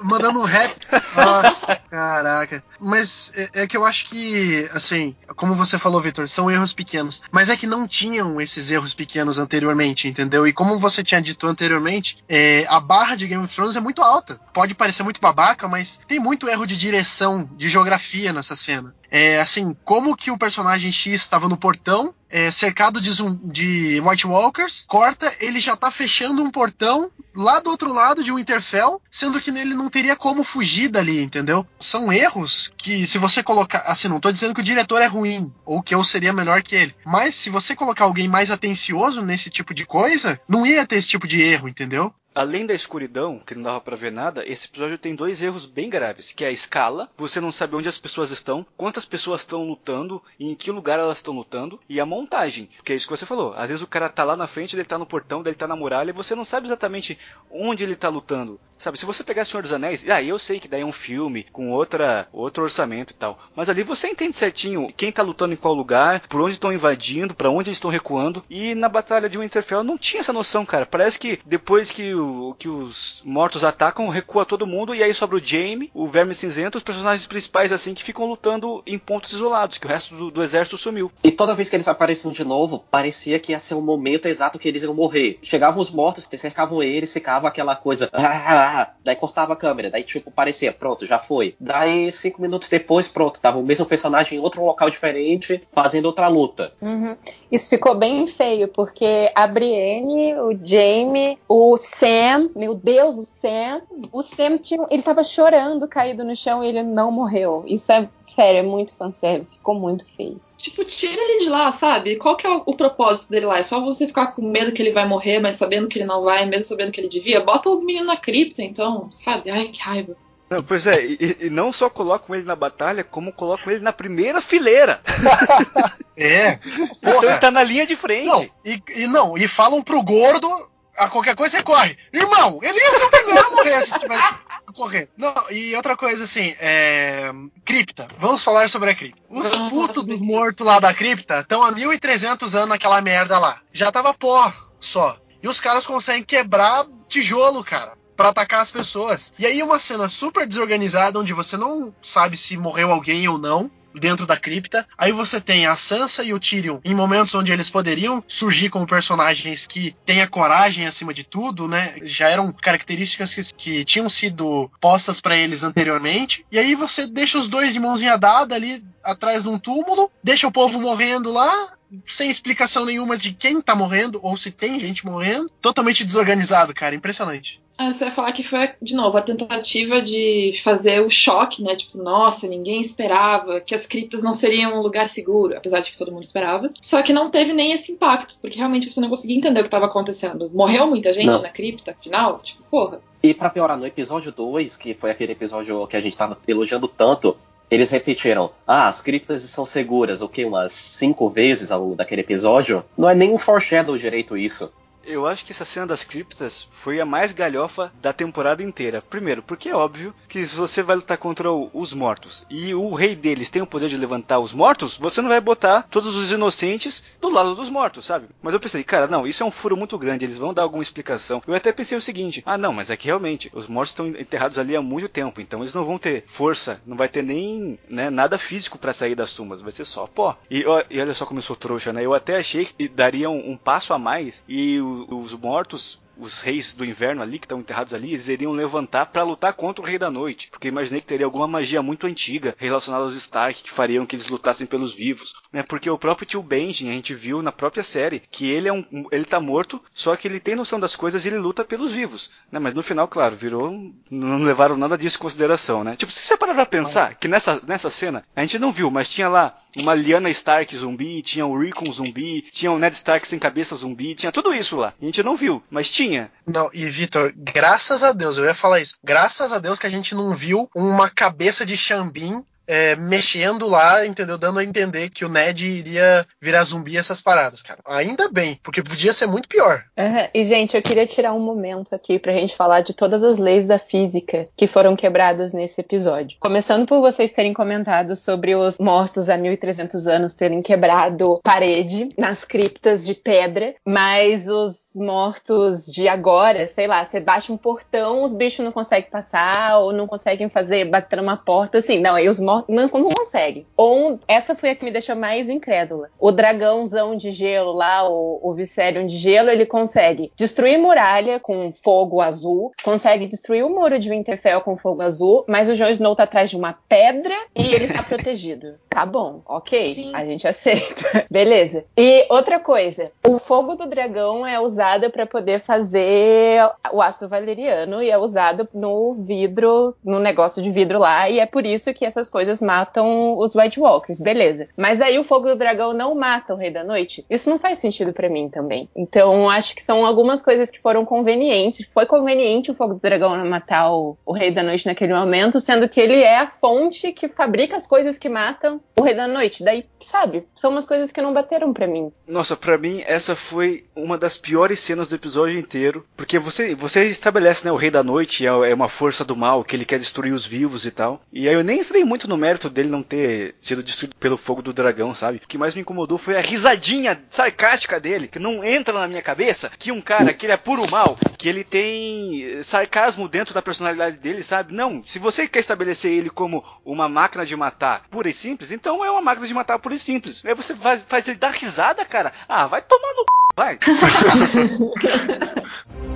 mandando um rap. Nossa, caraca. Mas é, é que eu acho que, assim, como você falou, Vitor, são erros pequenos. Mas é que não tinham esses erros pequenos anteriormente, entendeu? E como você tinha dito anteriormente, é, a barra de Game of Thrones é muito alta. Pode parecer muito babaca, mas tem muito erro de direção, de geografia nessa cena. É assim, como que o personagem X estava no portão, é, cercado de, zum- de White Walkers, corta, ele já tá fechando um portão lá do outro lado de Winterfell, sendo que nele não teria como fugir dali, entendeu? São erros que, se você colocar. Assim, não tô dizendo que o diretor é ruim, ou que eu seria melhor que ele. Mas se você colocar alguém mais atencioso nesse tipo de coisa, não ia ter esse tipo de erro, entendeu? Além da escuridão, que não dava pra ver nada, esse episódio tem dois erros bem graves, que é a escala, você não sabe onde as pessoas estão, quantas pessoas estão lutando e em que lugar elas estão lutando, e a montagem, porque é isso que você falou. Às vezes o cara tá lá na frente, ele tá no portão, ele tá na muralha, e você não sabe exatamente onde ele tá lutando. Sabe, se você pegar Senhor dos Anéis, ah, eu sei que daí é um filme com outra, outro orçamento e tal, mas ali você entende certinho quem tá lutando em qual lugar, por onde estão invadindo, pra onde eles estão recuando, e na batalha de Winterfell não tinha essa noção, cara. Parece que depois que, o, que os mortos atacam, recua todo mundo, e aí sobra o Jaime, o Verme Cinzento, os personagens principais assim que ficam lutando em pontos isolados, que o resto do, do exército sumiu. E toda vez que eles apareciam de novo, parecia que ia ser o momento exato que eles iam morrer. Chegavam os mortos, cercavam eles, ficava aquela coisa. "Ah, ah", daí cortava a câmera, daí tipo, parecia, pronto, já foi. Daí, cinco minutos depois, pronto, tava o mesmo personagem em outro local diferente, fazendo outra luta. Uhum. Isso ficou bem feio, porque a Brienne, o Jaime, o Sam, meu Deus, o Sam, o Sam tinha, ele tava chorando caído no chão e ele não morreu. Isso é sério, é muito fanservice, ficou muito feio. Tipo, tira ele de lá, sabe? Qual que é o, o propósito dele lá? É só você ficar com medo que ele vai morrer, mas sabendo que ele não vai, mesmo sabendo que ele devia? Bota o menino na cripta, então, sabe? Ai, que raiva. Não, pois é, e, e não só colocam ele na batalha, como colocam ele na primeira fileira. É. Então Porra. ele tá na linha de frente. Não, e, e não, e falam pro gordo, a qualquer coisa você corre. Irmão, ele ia ser o primeiro a morrer se tivesse correr. Não, e outra coisa assim, é. Cripta. Vamos falar sobre a cripta. Os putos dos mortos lá da cripta estão há 1300 anos naquela merda lá. Já tava pó só. E os caras conseguem quebrar tijolo, cara. Pra atacar as pessoas. E aí uma cena super desorganizada onde você não sabe se morreu alguém ou não dentro da cripta. Aí você tem a Sansa e o Tyrion em momentos onde eles poderiam surgir como personagens que têm a coragem acima de tudo, né? Já eram características que, que tinham sido postas pra eles anteriormente. E aí você deixa os dois de mãozinha dada ali atrás de um túmulo, deixa o povo morrendo lá. Sem explicação nenhuma de quem tá morrendo ou se tem gente morrendo. Totalmente desorganizado, cara. Impressionante. Ah, você vai falar que foi, de novo, a tentativa de fazer o choque, né? Tipo, nossa, ninguém esperava que as criptas não seriam um lugar seguro, apesar de que todo mundo esperava. Só que não teve nem esse impacto, porque realmente você não conseguia entender o que estava acontecendo. Morreu muita gente Não. na cripta, afinal? Tipo, porra. E pra piorar, no episódio 2, que foi aquele episódio que a gente tava elogiando tanto, eles repetiram: Ah, as criptas são seguras, o que? Umas cinco vezes ao daquele episódio? Não é nem um foreshadow direito isso. Eu acho que essa cena das criptas foi a mais galhofa da temporada inteira. Primeiro, porque é óbvio que se você vai lutar contra os mortos e o rei deles tem o poder de levantar os mortos, você não vai botar todos os inocentes do lado dos mortos, sabe? Mas eu pensei, cara, não, isso é um furo muito grande, eles vão dar alguma explicação. Eu até pensei o seguinte: ah, não, mas é que realmente os mortos estão enterrados ali há muito tempo, então eles não vão ter força, não vai ter nem né, nada físico pra sair das tumbas, vai ser só pó. E, ó, e olha só como eu sou trouxa, né? Eu até achei que daria um, um passo a mais e o- os mortos. Os reis do inverno ali, que estão enterrados ali, eles iriam levantar pra lutar contra o rei da noite. Porque imaginei que teria alguma magia muito antiga relacionada aos Stark que fariam que eles lutassem pelos vivos. Né? Porque o próprio tio Benjen, a gente viu na própria série, que ele é um. ele tá morto, só que ele tem noção das coisas e ele luta pelos vivos. Né? Mas no final, claro, virou. Não levaram nada disso em consideração, né? Tipo, se você parar pra pensar que nessa, nessa cena, a gente não viu, mas tinha lá uma Lyanna Stark zumbi, tinha o Rickon zumbi, tinha o Ned Stark sem cabeça zumbi, tinha tudo isso lá. A gente não viu, mas tinha. Não, e Vitor, graças a Deus, eu ia falar isso. Graças a Deus que a gente não viu uma cabeça de Xambin é, mexendo lá, entendeu? Dando a entender que o Ned iria virar zumbi essas paradas, cara. Ainda bem, porque podia ser muito pior. Aham. E, gente, eu queria tirar um momento aqui pra gente falar de todas as leis da física que foram quebradas nesse episódio. Começando por vocês terem comentado sobre os mortos há 1300 anos terem quebrado parede nas criptas de pedra, mas os mortos de agora, sei lá, você baixa um portão, os bichos não conseguem passar ou não conseguem fazer, bater numa porta, assim, não, aí os mortos não, não conseguem. Ou, essa foi a que me deixou mais incrédula. O dragãozão de gelo lá, o, o Viserion de gelo, ele consegue destruir muralha com fogo azul, consegue destruir o muro de Winterfell com fogo azul, mas o Jon Snow tá atrás de uma pedra e ele tá protegido. Tá bom, ok, Sim. a gente aceita. Beleza. E outra coisa, o fogo do dragão é usado pra poder fazer o aço valeriano e é usado no vidro, no negócio de vidro lá, e é por isso que essas coisas matam os White Walkers, beleza. Mas aí o fogo do dragão não mata o Rei da Noite? Isso não faz sentido pra mim também. Então acho que são algumas coisas que foram convenientes. Foi conveniente o fogo do dragão matar o, o Rei da Noite naquele momento, sendo que ele é a fonte que fabrica as coisas que matam o Rei da Noite. Daí, sabe, são umas coisas que não bateram pra mim. Nossa, pra mim essa foi uma das piores cenas do episódio inteiro, porque você você estabelece, né, o Rei da Noite é, é uma força do mal, que ele quer destruir os vivos e tal. E aí eu nem entrei muito no mérito dele não ter sido destruído pelo fogo do dragão, sabe? O que mais me incomodou foi a risadinha sarcástica dele, que não entra na minha cabeça que um cara que ele é puro mal, que ele tem eh, sarcasmo dentro da personalidade dele, sabe? Não, se você quer estabelecer ele como uma máquina de matar pura e simples, então é uma máquina de matar pura e simples. Aí você faz, faz ele dar risada, cara. Ah, vai tomar no c... vai.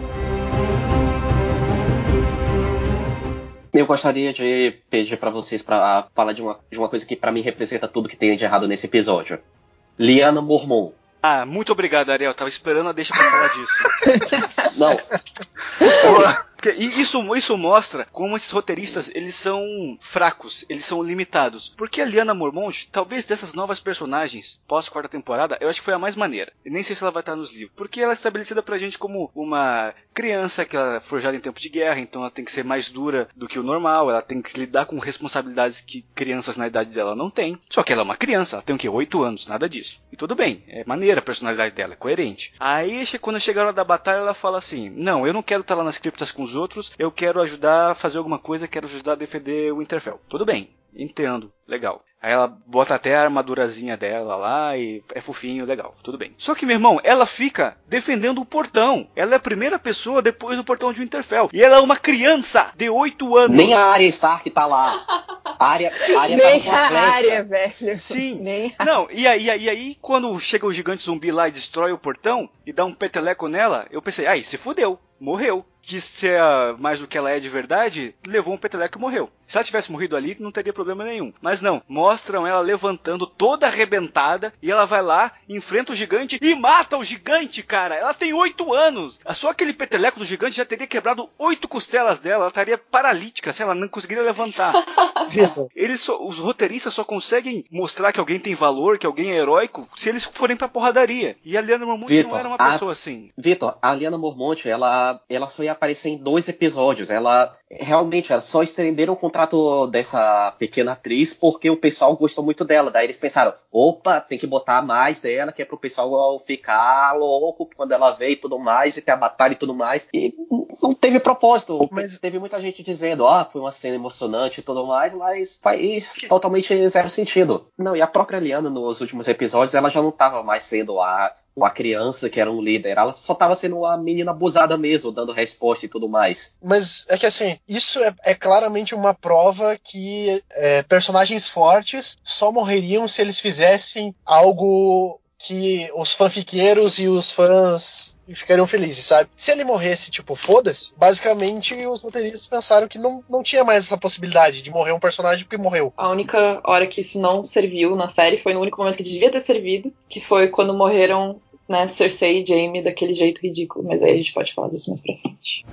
Eu gostaria de pedir pra vocês pra falar de uma, de uma coisa que pra mim representa tudo que tem de errado nesse episódio. Liana Mormon. Ah, muito obrigado, Ariel. Tava esperando a deixa pra falar disso. Não, Porque isso, isso mostra como esses roteiristas eles são fracos, eles são limitados. Porque a Liana Mormont, talvez dessas novas personagens pós quarta temporada, eu acho que foi a mais maneira. E nem sei se ela vai estar nos livros. Porque ela é estabelecida pra gente como uma criança que ela é forjada em tempo de guerra, então ela tem que ser mais dura do que o normal, ela tem que lidar com responsabilidades que crianças na idade dela não têm. Só que ela é uma criança, ela tem o quê? 8 anos, nada disso. E tudo bem, é maneira a personalidade dela, é coerente. Aí quando chega a hora da batalha, ela fala assim: Não, eu não quero estar lá nas criptas com os outros, eu quero ajudar a fazer alguma coisa, quero ajudar a defender o Winterfell. Tudo bem, entendo, legal. Aí ela bota até a armadurazinha dela lá e é fofinho, legal, tudo bem. Só que, meu irmão, ela fica defendendo o portão. Ela é a primeira pessoa depois do portão de Winterfell. E ela é uma criança de 8 anos. nem a Arya Stark tá lá. A Arya, a Arya Nem tava com a área, velho. Sim. Nem a... Não, e aí, e aí, quando chega o gigante zumbi lá e destrói o portão e dá um peteleco nela, eu pensei, ai, se fudeu, morreu. Quis ser mais do que ela é de verdade, levou um peteleco e morreu. Se ela tivesse morrido ali, não teria problema nenhum. Mas não, mostram ela levantando toda arrebentada e ela vai lá, enfrenta o gigante e mata o gigante, cara. Ela tem oito anos. Só aquele peteleco do gigante já teria quebrado oito costelas dela. Ela estaria paralítica, se ela não conseguiria levantar. eles só, os roteiristas só conseguem mostrar que alguém tem valor, que alguém é heróico, se eles forem pra porradaria. E a Liana Mormonte Victor, não era uma pessoa a, assim. Vitor, a Liana Mormonte, ela, ela só ia aparecer em dois episódios. Ela realmente ela só estenderam o contrato dessa pequena atriz porque o pessoal gostou muito dela. Daí eles pensaram, opa, tem que botar mais dela, que é pro pessoal ficar louco quando ela veio e tudo mais, e ter a batalha e tudo mais. E não teve propósito. Mas teve muita gente dizendo, ah, foi uma cena emocionante e tudo mais, mas faz totalmente zero sentido. Não, e a própria Liana, nos últimos episódios, ela já não tava mais sendo a uma criança que era um líder. Ela só estava sendo uma menina abusada mesmo, dando resposta e tudo mais. Mas é que assim, isso é, é claramente uma prova que é, personagens fortes só morreriam se eles fizessem algo que os fanfiqueiros e os fãs ficariam felizes, sabe? Se ele morresse, tipo, foda-se, basicamente os roteiristas pensaram que não, não tinha mais essa possibilidade de morrer um personagem porque morreu. A única hora que isso não serviu na série foi no único momento que devia ter servido, que foi quando morreram né, Cersei e Jaime daquele jeito ridículo, mas aí a gente pode falar disso mais pra frente.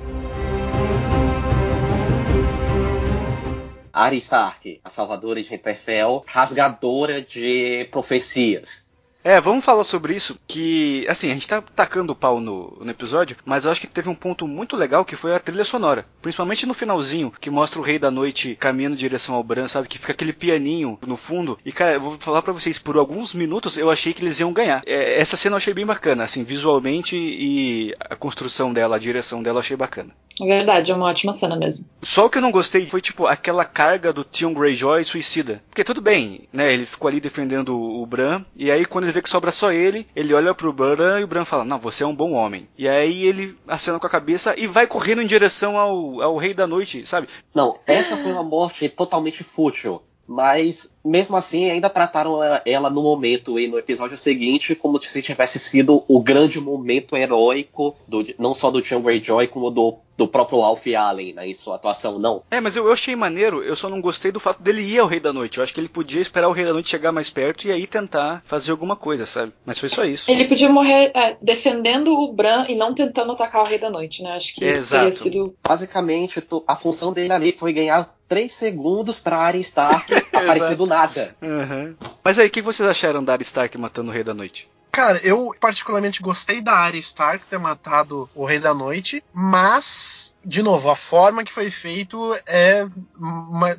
Arya Stark, a salvadora de Winterfell, rasgadora de profecias. É, vamos falar sobre isso, que, assim, a gente tá tacando o pau no, no, episódio, mas eu acho que teve um ponto muito legal que foi a trilha sonora. Principalmente no finalzinho, que mostra o Rei da Noite caminhando em direção ao Bran, sabe? Que fica aquele pianinho no fundo. E, cara, eu vou falar para vocês, por alguns minutos eu achei que eles iam ganhar. É, essa cena eu achei bem bacana, assim, visualmente e a construção dela, a direção dela eu achei bacana. É verdade, é uma ótima cena mesmo. Só o que eu não gostei foi, tipo, aquela carga do Tion Greyjoy suicida. Porque tudo bem, né? Ele ficou ali defendendo o Bran, e aí quando ele vê que sobra só ele, ele olha pro Bran e o Bran fala: Não, você é um bom homem. E aí ele acena com a cabeça e vai correndo em direção ao, ao Rei da Noite, sabe? Não, essa foi uma morte totalmente fútil. Mas, mesmo assim, ainda trataram ela no momento e no episódio seguinte como se tivesse sido o grande momento heróico, do, não só do John Greyjoy, como do do próprio Alf Allen né, em sua atuação, não. É, mas eu, eu, achei maneiro, eu só não gostei do fato dele ir ao Rei da Noite. Eu acho que ele podia esperar o Rei da Noite chegar mais perto e aí tentar fazer alguma coisa, sabe? Mas foi só isso. Ele podia morrer é, defendendo o Bran e não tentando atacar o Rei da Noite, né? Acho que isso Exato. teria sido. Basicamente, a função dele ali foi ganhar 3 segundos pra Arya Stark aparecer do nada. Uhum. Mas aí, o que vocês acharam da Arya Stark matando o Rei da Noite? Cara, eu particularmente gostei da Arya Stark ter matado o Rei da Noite, mas, de novo, a forma que foi feito é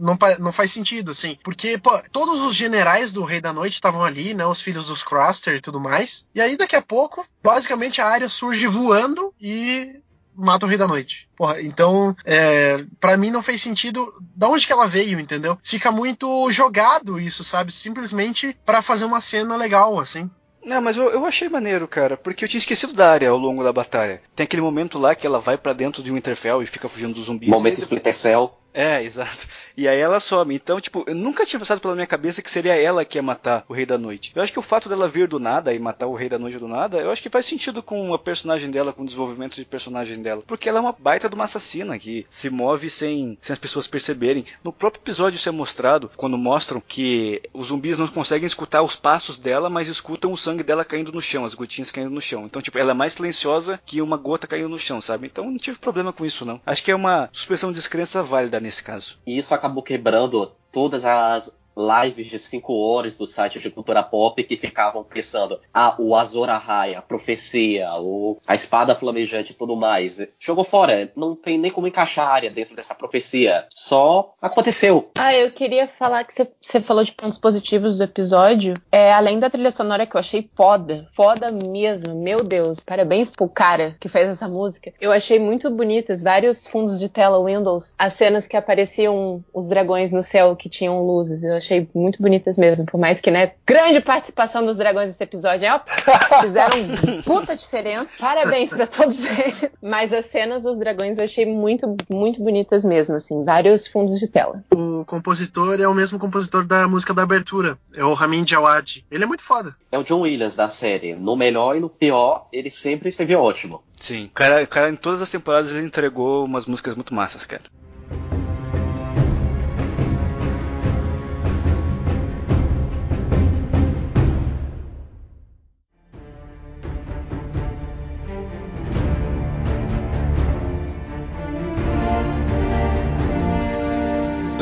não, não faz sentido, assim. Porque, pô, todos os generais do Rei da Noite estavam ali, né? Os filhos dos Craster e tudo mais. E aí, daqui a pouco, basicamente a Arya surge voando e mata o Rei da Noite. Porra, então, é, para mim não fez sentido da onde que ela veio, entendeu? Fica muito jogado isso, sabe? Simplesmente para fazer uma cena legal, assim. Não, mas eu, eu achei maneiro, cara, porque eu tinha esquecido da área ao longo da batalha. Tem aquele momento lá que ela vai para dentro de um Winterfell e fica fugindo dos zumbis. Momento Splinter Cell. É, exato. E aí ela some. Então, tipo, eu nunca tinha passado pela minha cabeça que seria ela que ia matar o Rei da Noite. Eu acho que o fato dela vir do nada e matar o Rei da Noite do nada, eu acho que faz sentido com a personagem dela, com o desenvolvimento de personagem dela. Porque ela é uma baita de uma assassina que se move sem, sem as pessoas perceberem. No próprio episódio isso é mostrado, quando mostram que os zumbis não conseguem escutar os passos dela, mas escutam o sangue dela caindo no chão, as gotinhas caindo no chão. Então, tipo, ela é mais silenciosa que uma gota caindo no chão, sabe? Então não tive problema com isso, não. Acho que é uma suspensão de descrença válida nesse caso. E isso acabou quebrando todas as lives de 5 horas do site de cultura pop que ficavam pensando, ah, o Azor Ahai, a profecia, o, a espada flamejante e tudo mais. Jogou fora, não tem nem como encaixar a área dentro dessa profecia. Só aconteceu. Ah, eu queria falar que você falou de pontos positivos do episódio. É, além da trilha sonora que eu achei foda, foda mesmo, meu Deus, parabéns pro cara que fez essa música. Eu achei muito bonitas, vários fundos de tela Windows, as cenas que apareciam os dragões no céu que tinham luzes. Eu achei muito bonitas mesmo. Por mais que, né, grande participação dos dragões nesse episódio. É, fizeram puta diferença. Parabéns pra todos eles. Mas as cenas dos dragões eu achei muito, muito bonitas mesmo, assim. Vários fundos de tela. O compositor é o mesmo compositor da música da abertura. É o Ramin Djawad. Ele é muito foda. É o John Williams da série. No melhor e no pior, ele sempre esteve ótimo. Sim, cara, o cara em todas as temporadas ele entregou umas músicas muito massas, cara.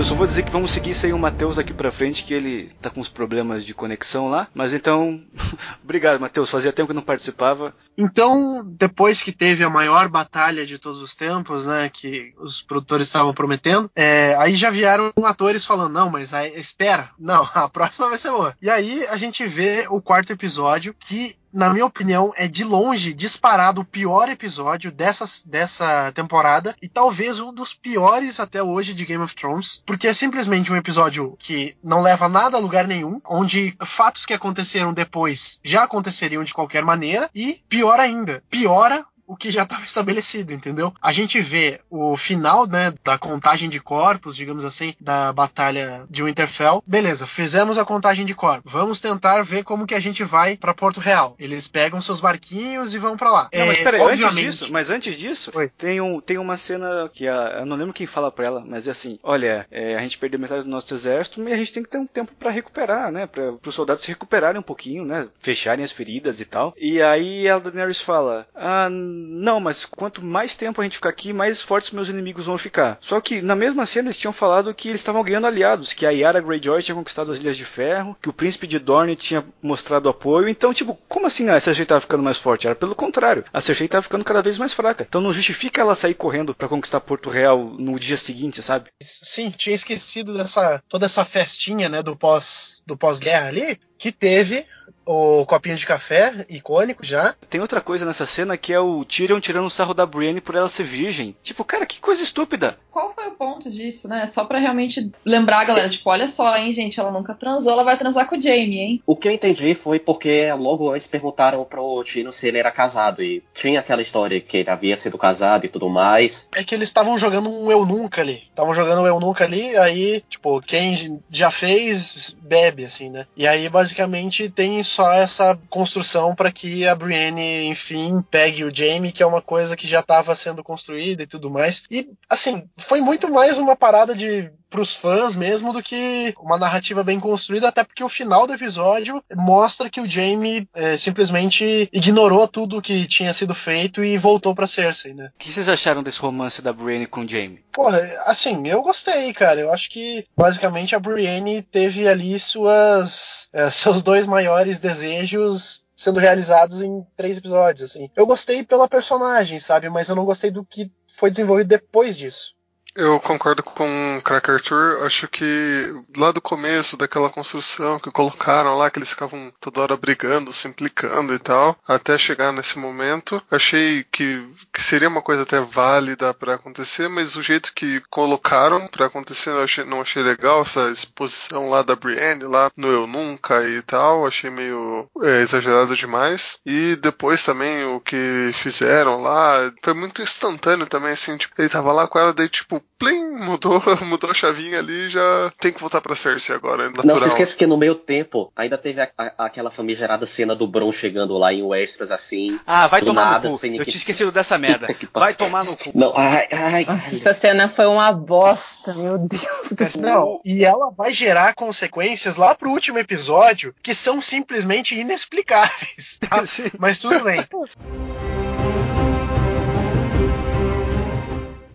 Eu só vou dizer que vamos seguir sem o Matheus daqui pra frente, que ele tá com uns problemas de conexão lá. Mas então, obrigado, Matheus. Fazia tempo que não participava. Então, depois que teve a maior batalha de todos os tempos, né, que os produtores estavam prometendo, é, aí já vieram atores falando, não, mas aí, espera, não, a próxima vai ser boa. E aí a gente vê o quarto episódio, que na minha opinião, é de longe disparado o pior episódio dessa, dessa temporada e talvez um dos piores até hoje de Game of Thrones, porque é simplesmente um episódio que não leva nada a lugar nenhum, onde fatos que aconteceram depois já aconteceriam de qualquer maneira e pior ainda, piora o que já estava estabelecido, entendeu? A gente vê o final, né, da contagem de corpos, digamos assim, da batalha de Winterfell. Beleza, fizemos a contagem de corpos. Vamos tentar ver como que a gente vai para Porto Real. Eles pegam seus barquinhos e vão para lá. Não, mas É, peraí, obviamente, antes disso, mas antes disso, Oi. tem, um, tem uma cena que a, eu não lembro quem fala pra ela, mas é assim, olha, é, a gente perdeu metade do nosso exército, mas a gente tem que ter um tempo pra recuperar, né, para os soldados se recuperarem um pouquinho, né, fecharem as feridas e tal. E aí a Daenerys fala, ah, não, mas quanto mais tempo a gente ficar aqui, mais fortes meus inimigos vão ficar. Só que na mesma cena eles tinham falado que eles estavam ganhando aliados, que a Yara Greyjoy tinha conquistado as Ilhas de Ferro, que o príncipe de Dorne tinha mostrado apoio. Então, tipo, como assim a Cersei tava ficando mais forte? Era pelo contrário. A Cersei tava ficando cada vez mais fraca. Então não justifica ela sair correndo pra conquistar Porto Real no dia seguinte, sabe? Sim, tinha esquecido dessa toda essa festinha, né, do pós do pós-guerra ali, que teve o copinho de café icônico já. Tem outra coisa nessa cena que é o Tyrion tirando o sarro da Brienne por ela ser virgem. Tipo, cara, que coisa estúpida. Qual foi o ponto disso, né? Só pra realmente lembrar a galera, tipo, olha só, hein, gente, ela nunca transou, ela vai transar com o Jamie, hein? O que eu entendi foi porque logo antes perguntaram pro Tino se ele era casado. E tinha aquela história que ele havia sido casado e tudo mais. É que eles estavam jogando um eu nunca ali. Estavam jogando um eu nunca ali, aí, tipo, quem já fez, bebe, assim, né? E aí, basicamente, tem só essa construção para que a Brienne, enfim, pegue o Jaime, que é uma coisa que já estava sendo construída e tudo mais. E, assim, foi muito mais uma parada de pros fãs mesmo do que uma narrativa bem construída, até porque o final do episódio mostra que o Jaime é, simplesmente ignorou tudo que tinha sido feito e voltou pra Cersei, né? O que vocês acharam desse romance da Brienne com o Jaime? Porra, assim, eu gostei, cara. Eu acho que basicamente a Brienne teve ali suas é, seus dois maiores desejos sendo realizados em três episódios, assim. Eu gostei pela personagem, sabe? Mas eu não gostei do que foi desenvolvido depois disso. Eu concordo com o Crack Arthur. Acho que lá do começo, daquela construção que colocaram lá, que eles ficavam toda hora brigando, se implicando e tal, até chegar nesse momento, achei que, que seria uma coisa até válida para acontecer, mas o jeito que colocaram para acontecer eu achei, não achei legal, essa exposição lá da Brienne, lá no Eu Nunca e tal, achei meio é, exagerado demais. E depois também o que fizeram lá, foi muito instantâneo também, assim, tipo, ele tava lá com ela, daí tipo, plim, mudou, mudou a chavinha ali e já tem que voltar pra Cersei agora. É natural. Não se esqueça que no meio tempo ainda teve a, a, aquela famigerada cena do Bron chegando lá em Westeros assim. Ah, vai tomar nada, no cu. Eu ninguém- tinha esquecido dessa merda. Que Vai tomar no cu. Não, ai, ai, Nossa, essa cena foi uma bosta, meu Deus do céu. Não, e ela vai gerar consequências lá pro último episódio que são simplesmente inexplicáveis, tá? Mas tudo bem.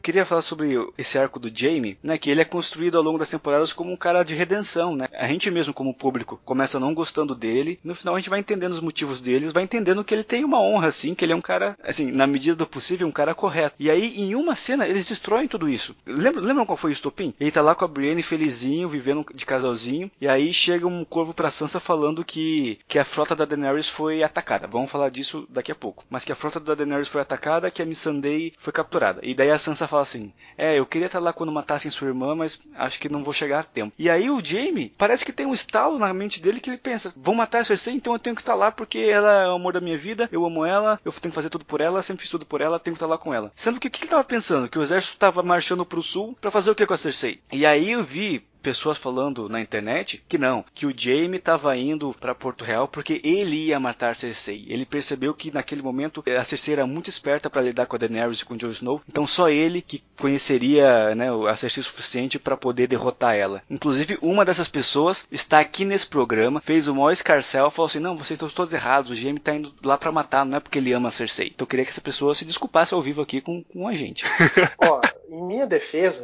queria falar sobre esse arco do Jamie, né? Que ele é construído ao longo das temporadas como um cara de redenção, né? A gente mesmo, como público, começa não gostando dele, no final a gente vai entendendo os motivos deles, vai entendendo que ele tem uma honra, assim, que ele é um cara, assim, na medida do possível, um cara correto. E aí, em uma cena, eles destroem tudo isso. Lembra, lembram qual foi o estopim? Ele tá lá com a Brienne felizinho, vivendo de casalzinho, e aí chega um corvo pra Sansa falando que, que a frota da Daenerys foi atacada. Vamos falar disso daqui a pouco. Mas que a frota da Daenerys foi atacada, que a Missandei foi capturada. E daí a Sansa fala fala assim: É, eu queria estar lá quando matassem sua irmã, mas acho que não vou chegar a tempo. E aí o Jamie parece que tem um estalo na mente dele que ele pensa: Vão matar a Cersei, então eu tenho que estar lá porque ela é o amor da minha vida, eu amo ela, eu tenho que fazer tudo por ela, sempre fiz tudo por ela, tenho que estar lá com ela. Sendo que o que ele tava pensando? Que o exército tava marchando pro sul para fazer o que com a Cersei? E aí eu vi pessoas falando na internet que não, que o Jaime estava indo para Porto Real porque ele ia matar Cersei. Ele percebeu que naquele momento a Cersei era muito esperta para lidar com a Daenerys e com o Jon Snow, então só ele que conheceria né, a Cersei o suficiente para poder derrotar ela. Inclusive, uma dessas pessoas está aqui nesse programa, fez o maior escarcel, falou assim: não, vocês estão todos errados, o Jaime está indo lá para matar, não é porque ele ama a Cersei. Então eu queria que essa pessoa se desculpasse ao vivo aqui com, com a gente. Ó, em minha defesa,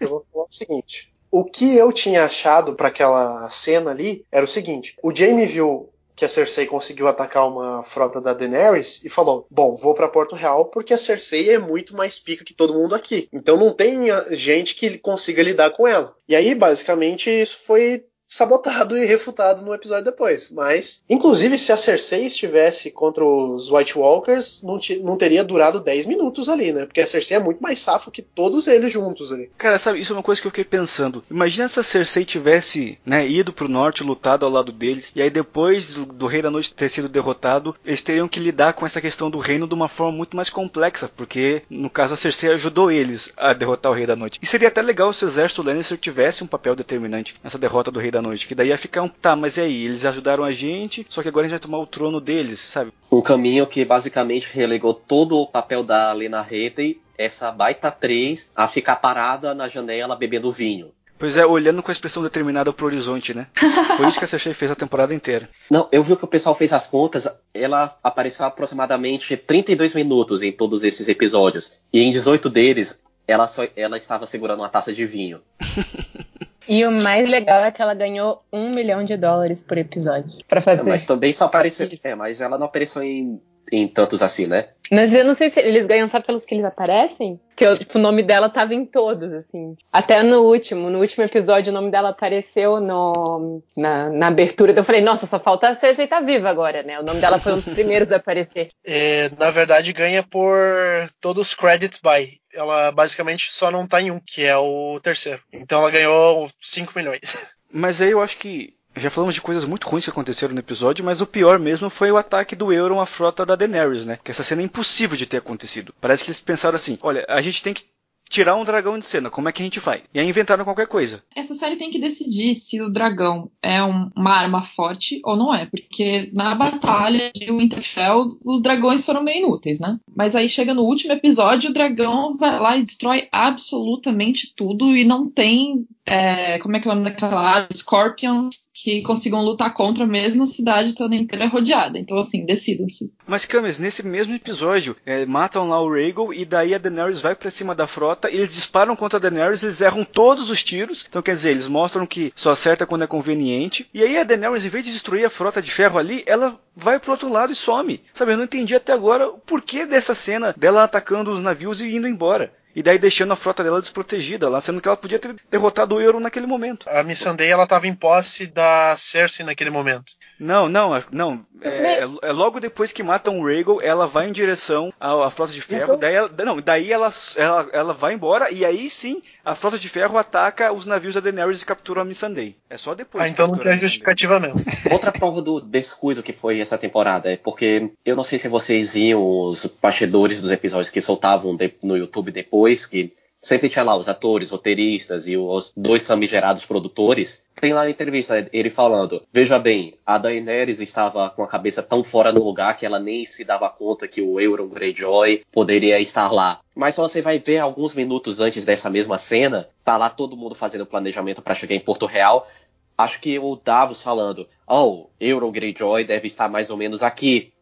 eu vou falar o seguinte. O que eu tinha achado para aquela cena ali era o seguinte: o Jaime viu que a Cersei conseguiu atacar uma frota da Daenerys e falou: "Bom, vou para Porto Real porque a Cersei é muito mais pica que todo mundo aqui. Então não tem gente que consiga lidar com ela". E aí, basicamente, isso foi sabotado e refutado no episódio depois. Mas, inclusive, se a Cersei estivesse contra os White Walkers, não, não, teria durado 10 minutos ali, né? Porque a Cersei é muito mais safo que todos eles juntos ali. Cara, sabe, isso é uma coisa que eu fiquei pensando. Imagina se a Cersei tivesse, né, ido pro norte, lutado ao lado deles, e aí depois do, Rei da Noite ter sido derrotado, eles teriam que lidar com essa questão do reino de uma forma muito mais complexa, porque, no caso, a Cersei ajudou eles a derrotar o Rei da Noite. E seria até legal se o exército Lannister tivesse um papel determinante nessa derrota do Rei da Noite, que daí ia ficar um, tá, mas e aí, eles ajudaram a gente, só que agora a gente vai tomar o trono deles, sabe? Um caminho que basicamente relegou todo o papel da Lena Headey, essa baita atriz, a ficar parada na janela bebendo vinho. Pois é, olhando com a expressão determinada pro horizonte, né? Foi isso que a Cersei fez a temporada inteira. Não, eu vi que o pessoal fez as contas, ela apareceu aproximadamente 32 minutos em todos esses episódios. E em 18 deles, ela, só, ela estava segurando uma taça de vinho. E o mais legal é que ela ganhou um milhão de dólares por episódio para fazer. É, mas também só apareceu. É, mas ela não apareceu em, em tantos assim, né? Mas eu não sei se eles ganham só pelos que eles aparecem. Que eu, tipo, o nome dela tava em todos, assim. Até no último. No último episódio, o nome dela apareceu no, na, na abertura. Então eu falei, nossa, só falta a Cersei tá viva agora, né? O nome dela foi um dos primeiros a aparecer. É, na verdade, ganha por todos os credits by ela basicamente só não tá em um, que é o terceiro. Então ela ganhou 5 milhões. Mas aí eu acho que já falamos de coisas muito ruins que aconteceram no episódio, mas o pior mesmo foi o ataque do Euron à frota da Daenerys, né? Que essa cena é impossível de ter acontecido. Parece que eles pensaram assim: olha, a gente tem que tirar um dragão de cena, como é que a gente faz? E aí inventaram qualquer coisa. Essa série tem que decidir se o dragão é um, uma arma forte ou não é, porque na batalha de Winterfell os dragões foram meio inúteis, né? Mas aí chega no último episódio, o dragão vai lá e destrói absolutamente tudo e não tem é, como é que é o nome daquela Scorpion que consigam lutar contra mesmo a cidade toda inteira rodeada. Então, assim, decidam-se. Mas, Camis, nesse mesmo episódio, é, matam lá o Rhaegal e daí a Daenerys vai para cima da frota, eles disparam contra a Daenerys, eles erram todos os tiros. Então, quer dizer, eles mostram que só acerta quando é conveniente. E aí a Daenerys, em vez de destruir a frota de ferro ali, ela vai pro outro lado e some. Sabe, eu não entendi até agora o porquê dessa cena dela atacando os navios e indo embora e daí deixando a frota dela desprotegida lá, sendo que ela podia ter derrotado o Euron naquele momento. A Missandei ela estava em posse da Cersei naquele momento. Não, não, é, não. É, é, é logo depois que matam o Rhaegal, ela vai em direção à, à frota de ferro. Então... Daí, ela, não, daí ela, ela, ela vai embora e aí sim a frota de ferro ataca os navios da Daenerys e captura a Missandei. É só depois. Ah, então não tem justificativa mesmo. Outra prova do descuido que foi essa temporada é porque eu não sei se vocês viam os bastidores dos episódios que soltavam no YouTube depois que sempre tinha lá os atores, roteiristas e os dois famigerados produtores. Tem lá na entrevista ele falando: Veja bem, a Daenerys estava com a cabeça tão fora do lugar que ela nem se dava conta que o Euron Greyjoy poderia estar lá. Mas só você vai ver alguns minutos antes dessa mesma cena, tá lá todo mundo fazendo planejamento para chegar em Porto Real. Acho que o Davos falando: Oh, Euron Greyjoy deve estar mais ou menos aqui.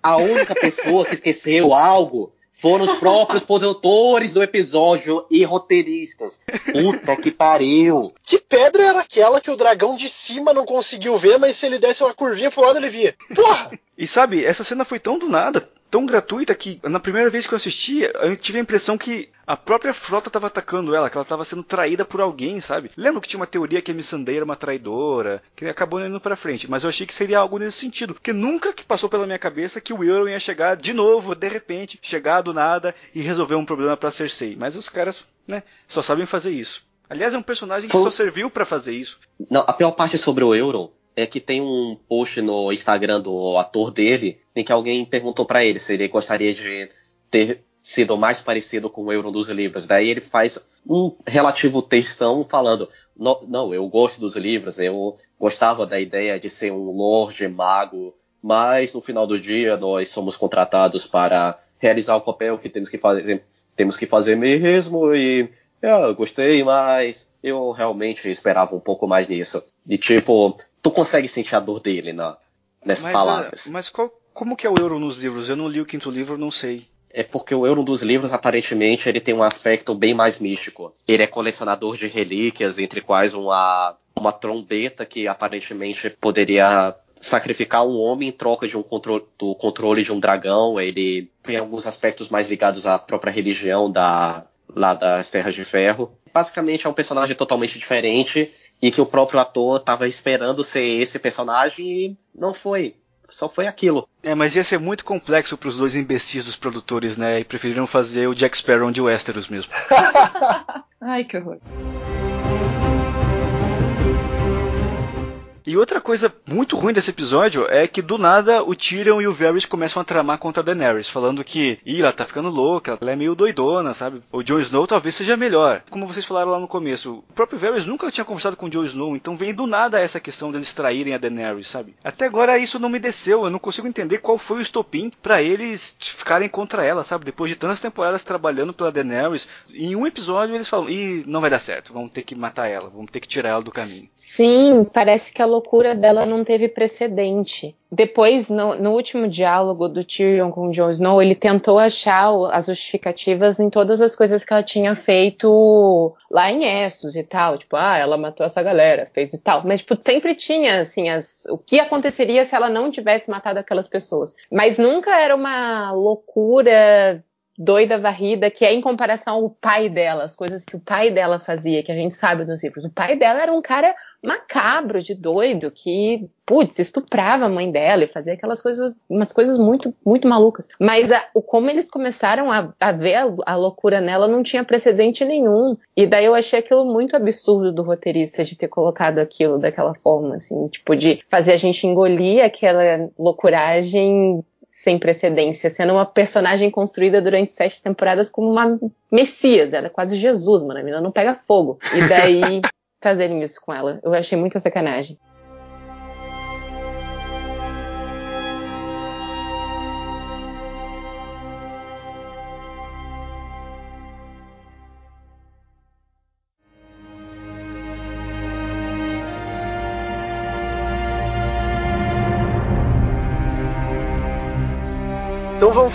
A única pessoa que esqueceu algo foram os próprios produtores do episódio e roteiristas. Puta que pariu. Que pedra era aquela que o dragão de cima não conseguiu ver, mas se ele desse uma curvinha pro lado ele via? Porra! E sabe, essa cena foi tão do nada, tão gratuita que na primeira vez que eu assisti, eu tive a impressão que a própria frota estava atacando ela, que ela estava sendo traída por alguém, sabe? Lembro que tinha uma teoria que a Missandei era uma traidora, que acabou indo pra frente, mas eu achei que seria algo nesse sentido, porque nunca que passou pela minha cabeça que o Euron ia chegar de novo, de repente, chegar do nada e resolver um problema pra Cersei. Mas os caras, né, só sabem fazer isso. Aliás, é um personagem que Foi- só serviu pra fazer isso. Não, a pior parte sobre o Euron é que tem um post no Instagram do ator dele em que alguém perguntou pra ele se ele gostaria de ter sido mais parecido com o Euron dos livros. Daí ele faz um relativo textão falando: "No- Não, eu gosto dos livros, eu gostava da ideia de ser um lorde mago, mas no final do dia nós somos contratados para realizar o papel que temos que fazer, temos que fazer mesmo e eu gostei, mas eu realmente esperava um pouco mais nisso. E tipo, tu consegue sentir a dor dele na, nessas Mas, palavras. ah, mas qual, como que é o Euron nos livros? Eu não li o quinto livro, não sei. É porque o Euron dos livros, aparentemente, ele tem um aspecto bem mais místico. Ele é colecionador de relíquias, entre quais uma, uma trombeta que aparentemente poderia sacrificar um homem em troca de um controle, do controle de um dragão. Ele tem alguns aspectos mais ligados à própria religião da, lá das Terras de Ferro. Basicamente é um personagem totalmente diferente e que o próprio ator estava esperando ser esse personagem e não foi. Só foi aquilo. É, mas ia ser muito complexo pros dois imbecis dos produtores, né? E preferiram fazer o Jack Sparrow de Westeros mesmo. Ai, que horror. E outra coisa muito ruim desse episódio é que do nada o Tyrion e o Varys começam a tramar contra a Daenerys, falando que, ih, ela tá ficando louca, ela é meio doidona, sabe? O Jon Snow talvez seja melhor. Como vocês falaram lá no começo, o próprio Varys nunca tinha conversado com o Jon Snow, então vem do nada essa questão deles traírem a Daenerys, sabe? Até agora isso não me desceu, eu não consigo entender qual foi o estopim pra eles ficarem contra ela, sabe? Depois de tantas temporadas trabalhando pela Daenerys, em um episódio eles falam, ih, não vai dar certo, vamos ter que matar ela, vamos ter que tirar ela do caminho. Sim, parece que a loucura dela não teve precedente. Depois, no, no último diálogo do Tyrion com Jon Snow, ele tentou achar as justificativas em todas as coisas que ela tinha feito lá em Essos e tal. Tipo, ah, ela matou essa galera, fez e tal. Mas, tipo, sempre tinha, assim, as, o que aconteceria se ela não tivesse matado aquelas pessoas. Mas nunca era uma loucura doida varrida, que é em comparação ao pai dela, as coisas que o pai dela fazia, que a gente sabe nos livros. O pai dela era um cara macabro, de doido, que, putz, estuprava a mãe dela e fazia aquelas coisas, umas coisas muito, muito malucas. Mas a- o como eles começaram a, a ver a, loucura nela não tinha precedente nenhum. E daí eu achei aquilo muito absurdo do roteirista de ter colocado aquilo daquela forma, assim, tipo, de fazer a gente engolir aquela loucuragem sem precedência, sendo uma personagem construída durante sete temporadas como uma messias, ela é quase Jesus, mano, a menina não pega fogo. E daí fazerem isso com ela, eu achei muita sacanagem.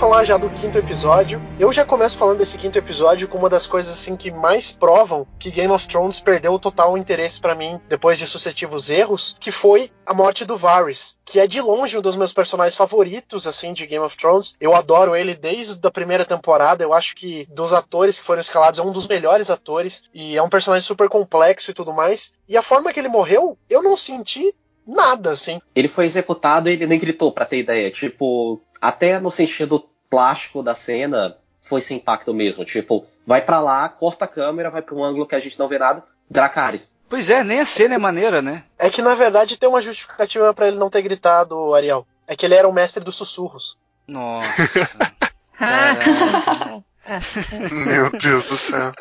Falar já do quinto episódio. Eu já começo falando desse quinto episódio com uma das coisas assim que mais provam que Game of Thrones perdeu o total interesse pra mim depois de sucessivos erros, que foi a morte do Varys, que é de longe um dos meus personagens favoritos assim de Game of Thrones. Eu adoro ele desde a primeira temporada. Eu acho que dos atores que foram escalados é um dos melhores atores e é um personagem super complexo e tudo mais. E a forma que ele morreu, eu não senti nada assim. Ele foi executado e ele nem gritou, pra ter ideia. Tipo, até no sentido plástico da cena, foi sem impacto mesmo. Tipo, vai pra lá, corta a câmera, vai pra um ângulo que a gente não vê nada. Dracarys. Pois é, nem a cena é maneira, né? É que na verdade tem uma justificativa pra ele não ter gritado, Ariel. É que ele era o mestre dos sussurros. Nossa. Meu Deus do céu.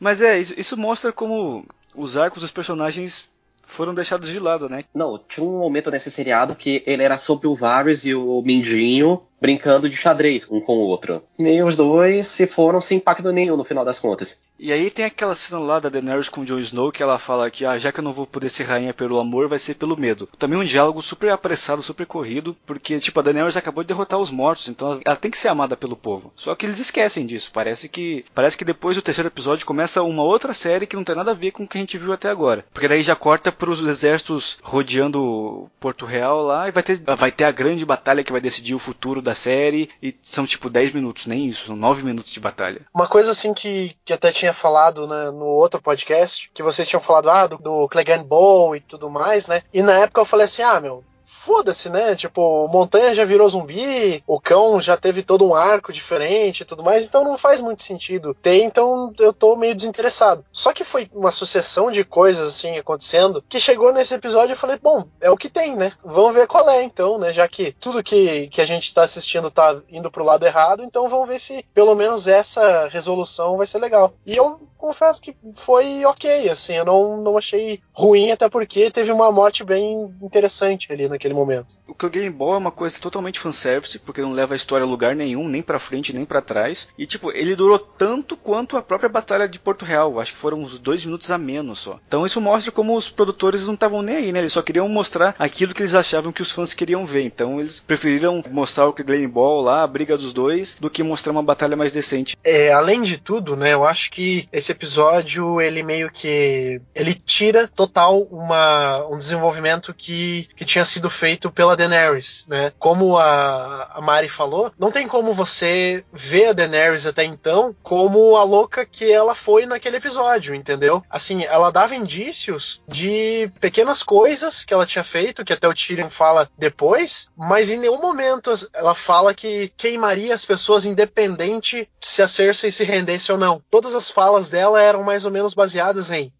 Mas é, isso, isso mostra como os arcos dos personagens foram deixados de lado, né? Não, tinha um momento nesse seriado que ele era sobre o Varys e o Mindinho brincando de xadrez um com o outro. E os dois se foram sem impacto nenhum no final das contas. E aí tem aquela cena lá da Daenerys com o Jon Snow que ela fala que ah, já que eu não vou poder ser rainha pelo amor, vai ser pelo medo. Também um diálogo super apressado, super corrido, porque tipo a Daenerys acabou de derrotar os mortos, então ela tem que ser amada pelo povo. Só que eles esquecem disso. Parece que parece que depois do terceiro episódio começa uma outra série que não tem nada a ver com o que a gente viu até agora. Porque daí já corta para os exércitos rodeando Porto Real lá e vai ter vai ter a grande batalha que vai decidir o futuro da da série e são tipo 10 minutos, nem isso, são 9 minutos de batalha. Uma coisa assim que, que até tinha falado né, no outro podcast, que vocês tinham falado ah, do, do Clegane Bowl e tudo mais, né? E na época eu falei assim: ah, meu, foda-se, né? Tipo, Montanha já virou zumbi, o cão já teve todo um arco diferente e tudo mais, então não faz muito sentido ter, então eu tô meio desinteressado. Só que foi uma sucessão de coisas assim acontecendo que chegou nesse episódio e falei, bom, é o que tem, né? Vamos ver qual é então, né? Já que tudo que, que a gente tá assistindo tá indo pro lado errado, então vamos ver se pelo menos essa resolução vai ser legal. E eu confesso que foi ok, assim, eu não, não achei ruim, até porque teve uma morte bem interessante ali naquele momento. O que o Game Ball é uma coisa totalmente fanservice, porque não leva a história a lugar nenhum, nem para frente, nem para trás. E, tipo, ele durou tanto quanto a própria Batalha de Porto Real. Acho que foram uns dois minutos a menos só. Então isso mostra como os produtores não estavam nem aí, né? Eles só queriam mostrar aquilo que eles achavam que os fãs queriam ver. Então eles preferiram mostrar o Game Ball lá, a briga dos dois, do que mostrar uma batalha mais decente. É, além de tudo, né, eu acho que esse episódio, ele meio que... ele tira total uma, um desenvolvimento que, que tinha sido feito pela Daenerys, né? Como a, a Mari falou, não tem como você ver a Daenerys até então como a louca que ela foi naquele episódio, entendeu? Assim, ela dava indícios de pequenas coisas que ela tinha feito, que até o Tyrion fala depois, mas em nenhum momento ela fala que queimaria as pessoas independente se a Cersei se rendesse ou não. Todas as falas dela eram mais ou menos baseadas em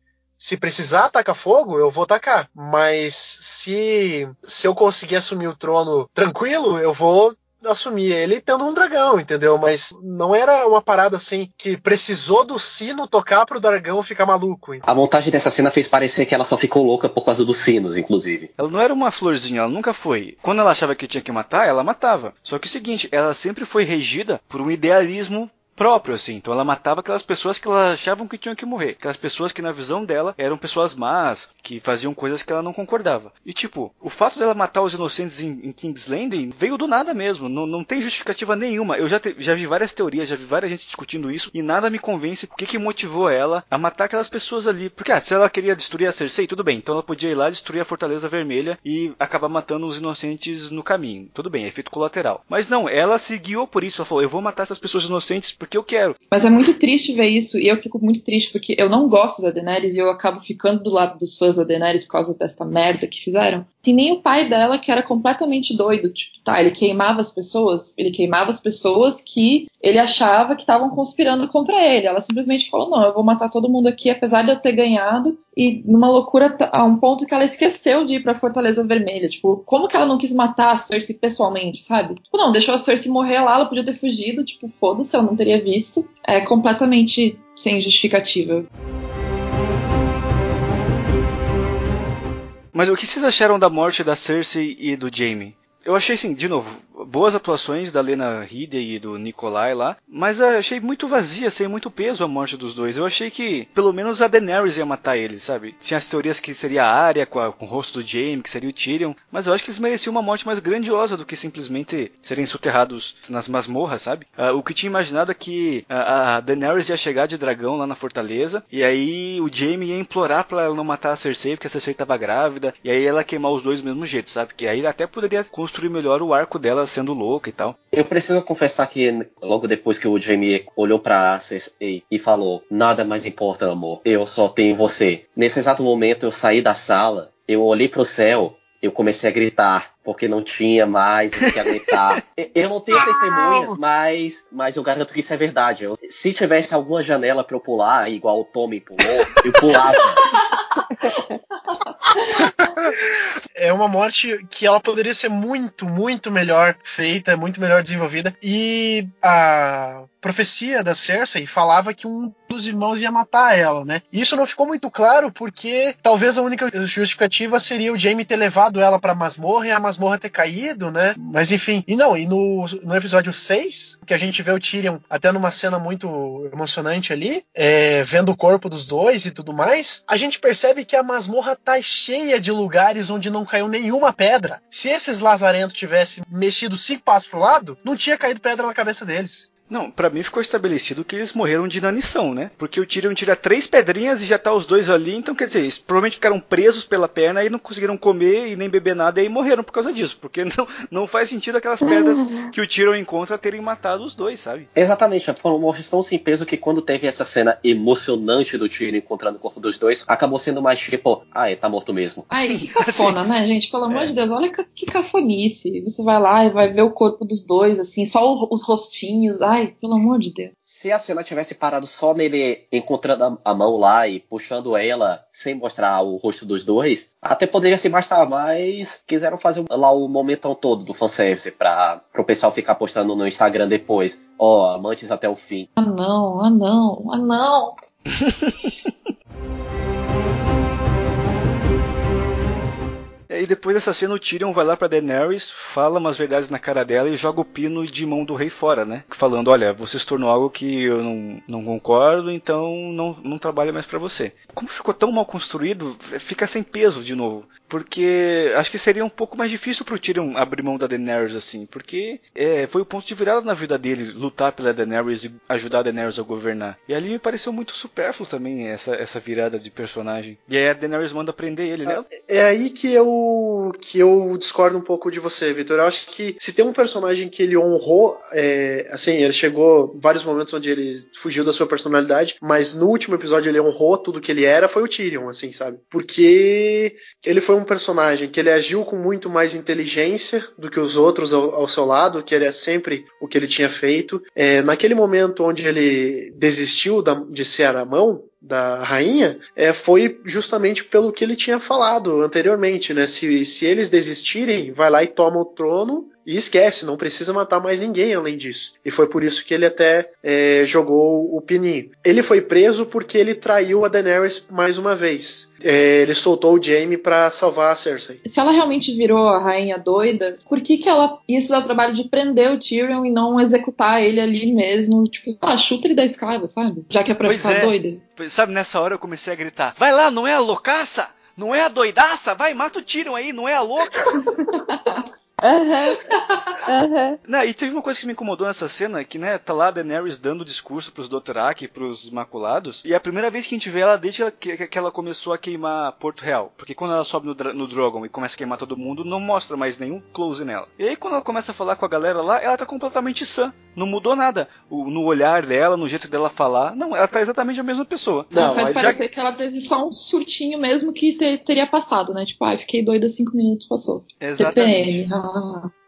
se precisar atacar fogo, eu vou atacar. Mas se, se eu conseguir assumir o trono tranquilo, eu vou assumir ele tendo um dragão, entendeu? Mas não era uma parada assim que precisou do sino tocar pro dragão ficar maluco. A montagem dessa cena fez parecer que ela só ficou louca por causa dos sinos, inclusive. Ela não era uma florzinha, ela nunca foi. Quando ela achava que tinha que matar, ela matava. Só que é o seguinte, ela sempre foi regida por um idealismo próprio, assim. Então ela matava aquelas pessoas que ela achavam que tinham que morrer. Aquelas pessoas que na visão dela eram pessoas más, que faziam coisas que ela não concordava. E tipo, o fato dela matar os inocentes em, em King's Landing veio do nada mesmo. Não, não tem justificativa nenhuma. Eu já, te, já vi várias teorias, já vi várias gente discutindo isso e nada me convence o que, que motivou ela a matar aquelas pessoas ali. Porque ah, se ela queria destruir a Cersei, tudo bem. Então ela podia ir lá destruir a Fortaleza Vermelha e acabar matando os inocentes no caminho. Tudo bem, é efeito colateral. Mas não, ela se guiou por isso. Ela falou: eu vou matar essas pessoas inocentes porque eu quero. Mas é muito triste ver isso, e eu fico muito triste porque eu não gosto da Daenerys e eu acabo ficando do lado dos fãs da Daenerys por causa desta merda que fizeram. Tem nem o pai dela que era completamente doido, tipo, tá, ele queimava as pessoas, ele queimava as pessoas que ele achava que estavam conspirando contra ele. Ela simplesmente falou: "Não, eu vou matar todo mundo aqui apesar de eu ter ganhado". E numa loucura a um ponto que ela esqueceu de ir pra Fortaleza Vermelha. Tipo, como que ela não quis matar a Cersei pessoalmente, sabe? Tipo, não, deixou a Cersei morrer lá, ela podia ter fugido, tipo, foda-se, eu não teria visto. É completamente sem justificativa. Mas o que vocês acharam da morte da Cersei e do Jaime? Eu achei assim, de novo, boas atuações da Lena Headey e do Nikolai lá, mas eu achei muito vazia, sem muito peso a morte dos dois. Eu achei que pelo menos a Daenerys ia matar eles, sabe? Tinha as teorias que seria a Arya com, a, com o rosto do Jaime, que seria o Tyrion, mas eu acho que eles mereciam uma morte mais grandiosa do que simplesmente serem soterrados nas masmorras, sabe? Uh, o que tinha imaginado é que a, a, Daenerys ia chegar de dragão lá na fortaleza, e aí o Jaime ia implorar para ela não matar a Cersei, porque a Cersei tava grávida, e aí ela queimar os dois do mesmo jeito, sabe? Que aí até poderia construir melhor o arco dela sendo louca e tal. Eu preciso confessar que logo depois que o Jamie olhou pra Cersei e falou: Nada mais importa, amor, eu só tenho você. Nesse exato momento eu saí da sala, eu olhei pro céu, eu comecei a gritar porque não tinha mais o que gritar. eu não tenho testemunhas, mas, mas eu garanto que isso é verdade. Eu, se tivesse alguma janela para eu pular, igual o Tommy pulou, eu pulava. é uma morte que ela poderia ser muito, muito melhor feita, muito melhor desenvolvida. E a profecia da Cersei falava que um dos irmãos ia matar ela, né? E isso não ficou muito claro porque talvez a única justificativa seria o Jaime ter levado ela para masmorra e a masmorra ter caído, né? Mas enfim. E não, e no, no episódio 6, que a gente vê o Tyrion até numa cena muito emocionante ali, é, vendo o corpo dos dois e tudo mais, a gente percebe que a masmorra tá cheia de lugares onde não caiu nenhuma pedra. Se esses lazarentos tivessem mexido cinco passos pro lado, não tinha caído pedra na cabeça deles. Não, pra mim ficou estabelecido que eles morreram de inanição, né? Porque o Tyrion tira três pedrinhas e já tá os dois ali, então quer dizer, eles provavelmente ficaram presos pela perna e não conseguiram comer e nem beber nada e aí morreram por causa disso. Porque não, não faz sentido aquelas pedras que o Tyrion encontra terem matado os dois, sabe? Exatamente, foram mortes tão sem peso que quando teve essa cena emocionante do Tyrion encontrando o corpo dos dois, acabou sendo mais tipo, ah, ele tá morto mesmo. Ai, que cafona, né, gente? Pelo amor de Deus, olha que, que cafonice. Você vai lá e vai ver o corpo dos dois, assim, só os rostinhos. Ai, pelo amor de Deus. Se a cena tivesse parado só nele encontrando a, a mão lá e puxando ela sem mostrar o rosto dos dois, até poderia se bastar, mas quiseram fazer lá o momentão todo do fanservice pra, pro pessoal ficar postando no Instagram depois. Ó, amantes até o fim. Ah, não, ah, não, ah, não. E depois dessa cena o Tyrion vai lá pra Daenerys, fala umas verdades na cara dela e joga o pino de mão do rei fora, né? Falando, olha, você se tornou algo que eu não, não concordo, então não, não trabalho mais pra você. Como ficou tão mal construído, fica sem peso de novo. Porque acho que seria um pouco mais difícil pro Tyrion abrir mão da Daenerys assim, porque é, foi o ponto de virada na vida dele, lutar pela Daenerys e ajudar a Daenerys a governar. E ali me pareceu muito supérfluo também essa, essa virada de personagem. E aí a Daenerys manda prender ele, né? É aí que eu que eu discordo um pouco de você, Vitor. Eu acho que se tem um personagem que ele honrou, é, assim, ele chegou vários momentos onde ele fugiu da sua personalidade, mas no último episódio ele honrou tudo que ele era, foi o Tyrion, assim, sabe? Porque ele foi um personagem que ele agiu com muito mais inteligência do que os outros ao, ao seu lado, que era sempre o que ele tinha feito. É, naquele momento onde ele desistiu da, de ser a mão, da rainha é, foi justamente pelo que ele tinha falado anteriormente, né? Se, se eles desistirem, vai lá e toma o trono e esquece, não precisa matar mais ninguém além disso. E foi por isso que ele até é, jogou o pininho. Ele foi preso porque ele traiu a Daenerys mais uma vez. É, ele soltou o Jaime para salvar a Cersei. Se ela realmente virou a rainha doida, por que, que ela ia se dar o trabalho de prender o Tyrion e não executar ele ali mesmo? Tipo, ah, chuta ele da escada, sabe? Já que é pra Pois ficar é. doida. Sabe, nessa hora eu comecei a gritar: Vai lá, não é a loucaça? Não é a doidaça? Vai, mata o Tyrion aí, não é a louca? Aham. Aham. Não, e teve uma coisa que me incomodou nessa cena, que, né, tá lá a Daenerys dando discurso pros Dothraki e pros Imaculados, e é a primeira vez que a gente vê ela desde que, que, que ela começou a queimar Porto Real. Porque quando ela sobe no, no Drogon e começa a queimar todo mundo, não mostra mais nenhum close nela. E aí quando ela começa a falar com a galera lá, ela tá completamente sã. Não mudou nada. O- no olhar dela, no jeito dela falar. Não, ela tá exatamente a mesma pessoa. Não, faz mas já- parecer que ela teve só um surtinho mesmo que te- teria passado, né? Tipo, ai, fiquei doida cinco minutos, passou. TPM. ah.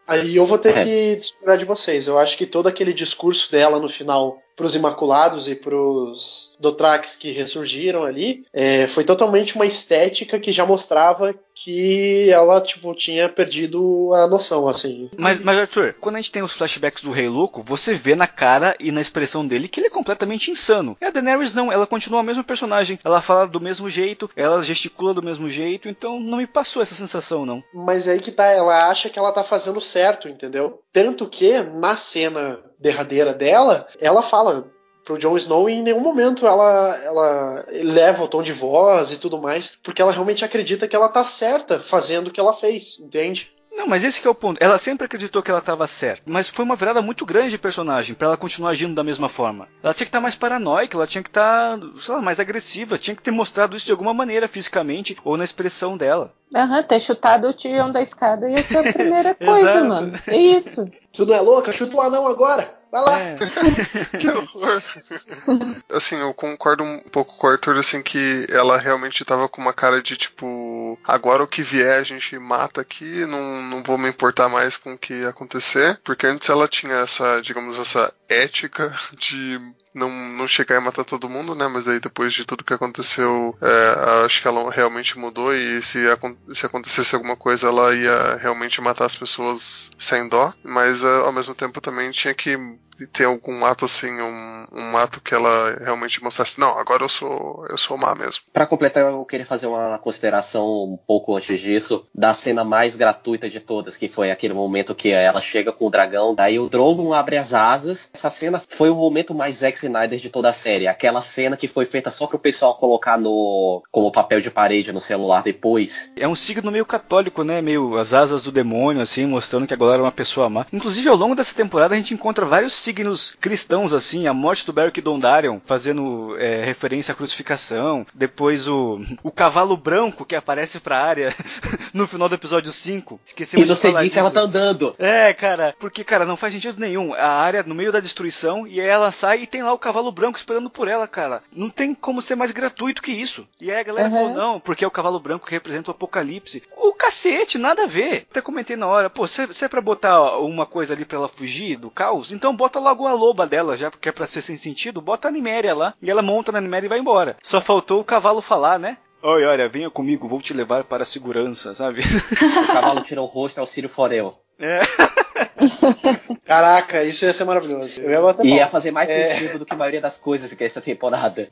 Aí eu vou ter É. que discordar de vocês. Eu acho que todo aquele discurso dela no final pros Imaculados e pros Dothraques que ressurgiram ali é, foi totalmente uma estética que já mostrava que ela tipo tinha perdido a noção assim. Mas, mas Arthur, quando a gente tem os flashbacks do Rei Louco, você vê na cara e na expressão dele que ele é completamente insano. E a Daenerys não, ela continua a mesma personagem. Ela fala do mesmo jeito, ela gesticula do mesmo jeito, então não me passou essa sensação, não. Mas aí que tá, ela acha que ela tá fazendo certo, entendeu? Tanto que na cena derradeira dela, ela fala pro Jon Snow e em nenhum momento ela, ela leva o tom de voz e tudo mais, porque ela realmente acredita que ela tá certa fazendo o que ela fez, entende? Não, mas esse que é o ponto. Ela sempre acreditou que ela estava certa, mas foi uma virada muito grande de personagem pra ela continuar agindo da mesma forma. Ela tinha que estar mais paranoica, ela tinha que estar, sei lá, mais agressiva, tinha que ter mostrado isso de alguma maneira fisicamente ou na expressão dela. Aham, ter chutado o Tyrion da escada ia ser a primeira coisa, mano. É isso. Tu não é louca? Chuta o anão agora! Vai lá! É. Que horror. assim, eu concordo um pouco com o Arthur, assim, que ela realmente tava com uma cara de tipo, agora o que vier a gente mata aqui, não, não vou me importar mais com o que acontecer. Porque antes ela tinha essa, digamos, essa ética de não, não chegar e matar todo mundo, né? Mas aí depois de tudo que aconteceu, é, acho que ela realmente mudou e se, se acontecesse alguma coisa, ela ia realmente matar as pessoas sem dó. Mas é, ao mesmo tempo também tinha que ter algum ato assim, um, um ato que ela realmente mostrasse, não, agora eu sou eu sou má mesmo. Pra completar, eu queria fazer uma consideração um pouco antes disso da cena mais gratuita de todas, que foi aquele momento que ela chega com o dragão, daí o Drogon abre as asas. Essa cena foi o momento mais Zack Snyder de toda a série, aquela cena que foi feita só pro pessoal colocar no como papel de parede no celular depois. É um signo meio católico, né? Meio as asas do demônio, assim, mostrando que agora é uma pessoa má. Inclusive, ao longo dessa temporada, a gente encontra vários signos cristãos, assim, a morte do Beric Dondarrion, fazendo é, referência à crucificação, depois o, o cavalo branco que aparece pra área no final do episódio 5. Esqueci E no seguinte ela tá andando. É, cara, porque, cara, não faz sentido nenhum. A área no meio da destruição e aí ela sai e tem lá o cavalo branco esperando por ela, cara. Não tem como ser mais gratuito que isso. E aí a galera Uhum. falou, não, porque é o cavalo branco que representa o apocalipse. O cacete, nada a ver. Até comentei na hora, pô, se, se é pra botar uma coisa ali pra ela fugir do caos, então bota logo a loba dela, já porque é pra ser sem sentido, bota a Niméria lá. E ela monta na Niméria e vai embora. Só faltou o cavalo falar, né? Oi, olha, venha comigo, vou te levar para a segurança, sabe? O cavalo tira o rosto, é o Círio Forel. É. Caraca, isso ia ser maravilhoso. Eu ia bater E ia fazer mais É. sentido do que a maioria das coisas que é essa temporada.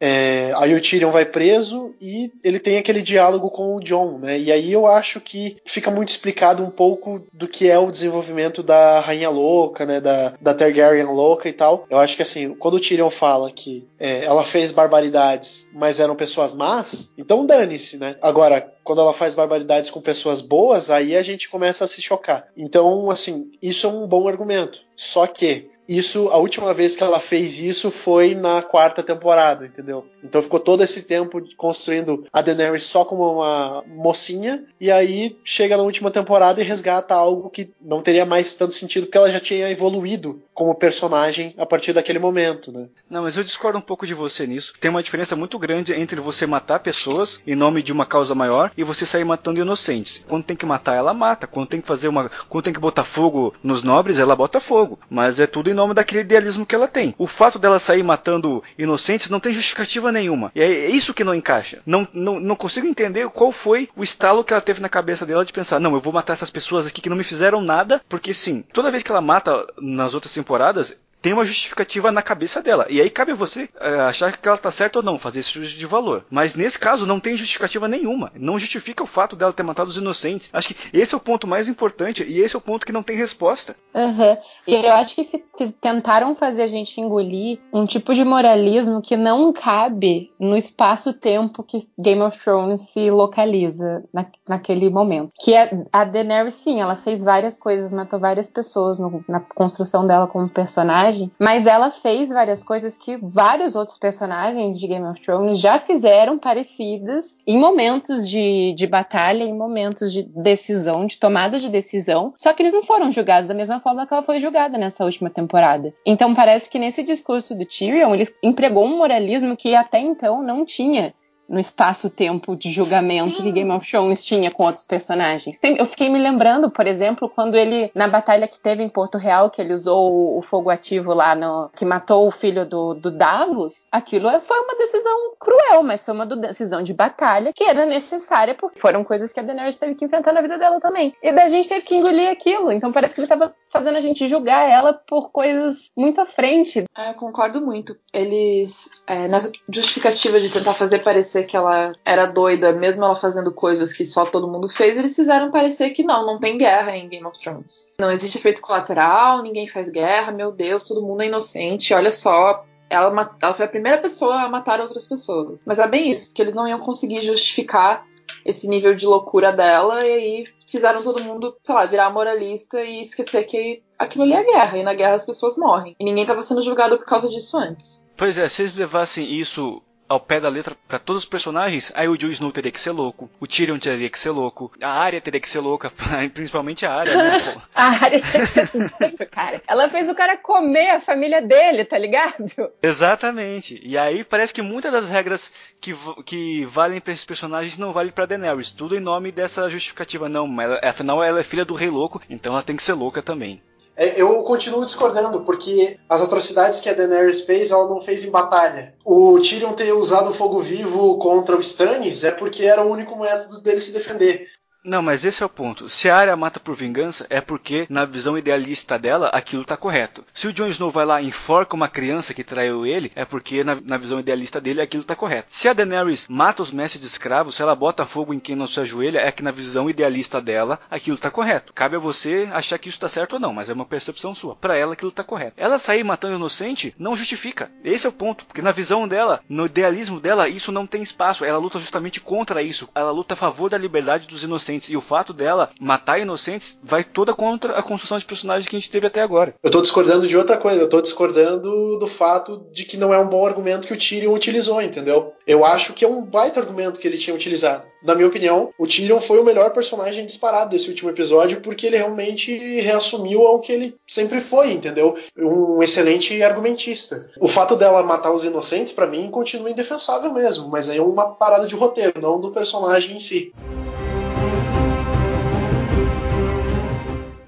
É, aí o Tyrion vai preso e ele tem aquele diálogo com o Jon, né? E aí eu acho que fica muito explicado um pouco do que é o desenvolvimento da Rainha Louca, né? Da, da Targaryen Louca e tal. Eu acho que assim, quando o Tyrion fala que é, ela fez barbaridades, mas eram pessoas más, então dane-se, né? Agora, quando ela faz barbaridades com pessoas boas, aí a gente começa a se chocar. Então, assim, isso é um bom argumento. Só que isso, a última vez que ela fez isso foi na quarta temporada, entendeu? Então ficou todo esse tempo construindo a Daenerys só como uma mocinha, e aí chega na última temporada e resgata algo que não teria mais tanto sentido, porque ela já tinha evoluído como personagem a partir daquele momento, né? Não, mas eu discordo um pouco de você nisso. Tem uma diferença muito grande entre você matar pessoas em nome de uma causa maior e você sair matando inocentes. Quando tem que matar, ela mata. Quando tem que fazer uma. Quando tem que botar fogo nos nobres, ela bota fogo. Mas é tudo em nome daquele idealismo que ela tem. O fato dela sair matando inocentes não tem justificativa nenhuma. E é isso que não encaixa. Não, não, não consigo entender qual foi o estalo que ela teve na cabeça dela de pensar: não, eu vou matar essas pessoas aqui que não me fizeram nada, porque sim, toda vez que ela mata nas outras temporadas, tem uma justificativa na cabeça dela. E aí cabe a você é, achar que ela tá certa ou não, fazer esse juízo de valor. Mas nesse caso não tem justificativa nenhuma. Não justifica o fato dela ter matado os inocentes. Acho que esse é o ponto mais importante e esse é o ponto que não tem resposta. Uhum. E eu acho que tentaram fazer a gente engolir um tipo de moralismo que não cabe no espaço-tempo que Game of Thrones se localiza na, naquele momento. Que a, a Daenerys, sim, ela fez várias coisas, matou várias pessoas no- na construção dela como personagem, mas ela fez várias coisas que vários outros personagens de Game of Thrones já fizeram parecidas em momentos de, de batalha, em momentos de decisão, de tomada de decisão, só que eles não foram julgados da mesma forma que ela foi julgada nessa última temporada. Então parece que nesse discurso do Tyrion, ele empregou um moralismo que até então não tinha no espaço-tempo de julgamento Sim. que Game of Thrones tinha com outros personagens. Tem- eu fiquei me lembrando, por exemplo, quando ele, na batalha que teve em Porto Real, que ele usou o, fogo ativo lá, no, que matou o filho do, do Davos, aquilo é- foi uma decisão cruel, mas foi uma decisão de batalha que era necessária, porque foram coisas que a Daenerys teve que enfrentar na vida dela também. E daí a gente teve que engolir aquilo, então parece que ele tava fazendo a gente julgar ela por coisas muito à frente. É, eu concordo muito. Eles, é, nessa justificativa de tentar fazer parecer que ela era doida, mesmo ela fazendo coisas que só todo mundo fez, eles fizeram parecer que não, não tem guerra em Game of Thrones. Não existe efeito colateral, ninguém faz guerra, meu Deus, todo mundo é inocente, olha só. Ela, ela foi a primeira pessoa a matar outras pessoas. Mas é bem isso, porque eles não iam conseguir justificar esse nível de loucura dela, e aí fizeram todo mundo, sei lá, virar moralista e esquecer que aquilo ali é guerra, e na guerra as pessoas morrem. E ninguém tava sendo julgado por causa disso antes. Pois é, se eles levassem isso ao pé da letra pra todos os personagens, aí o Jon Snow teria que ser louco, o Tyrion teria que ser louco, a Arya teria que ser louca, principalmente a Arya, né? A área tinha que ser doida, cara. Ela fez o cara comer a família dele, tá ligado? Exatamente. E aí parece que muitas das regras que, que valem pra esses personagens não valem pra Daenerys. Tudo em nome dessa justificativa. Não, mas afinal ela é filha do rei louco, então ela tem que ser louca também. É, Eu continuo discordando, porque as atrocidades que a Daenerys fez, ela não fez em batalha. O Tyrion ter usado o fogo vivo contra o Stannis é porque era o único método dele se defender. Não, mas esse é o ponto. Se a Arya mata por vingança, é porque, na visão idealista dela, aquilo tá correto. Se o Jon Snow vai lá e enforca uma criança que traiu ele, é porque, na, na visão idealista dele, aquilo tá correto. Se a Daenerys mata os mestres de escravos, se ela bota fogo em quem não se ajoelha, é que, na visão idealista dela, aquilo tá correto. Cabe a você achar que isso tá certo ou não, mas é uma percepção sua. Pra ela, aquilo tá correto. Ela sair matando inocente não justifica. Esse é o ponto, porque na visão dela, no idealismo dela, isso não tem espaço. Ela luta justamente contra isso. Ela luta a favor da liberdade dos inocentes inocentes e o fato dela matar inocentes vai toda contra a construção de personagem que a gente teve até agora. Eu tô discordando de outra coisa, eu tô discordando do fato de que não é um bom argumento que o Tyrion utilizou, entendeu? Eu acho que é um baita argumento que ele tinha utilizado. Na minha opinião, o Tyrion foi o melhor personagem disparado desse último episódio porque ele realmente reassumiu ao que ele sempre foi, entendeu? Um excelente argumentista. O fato dela matar os inocentes, para mim, continua indefensável mesmo, mas aí é uma parada de roteiro, não do personagem em si.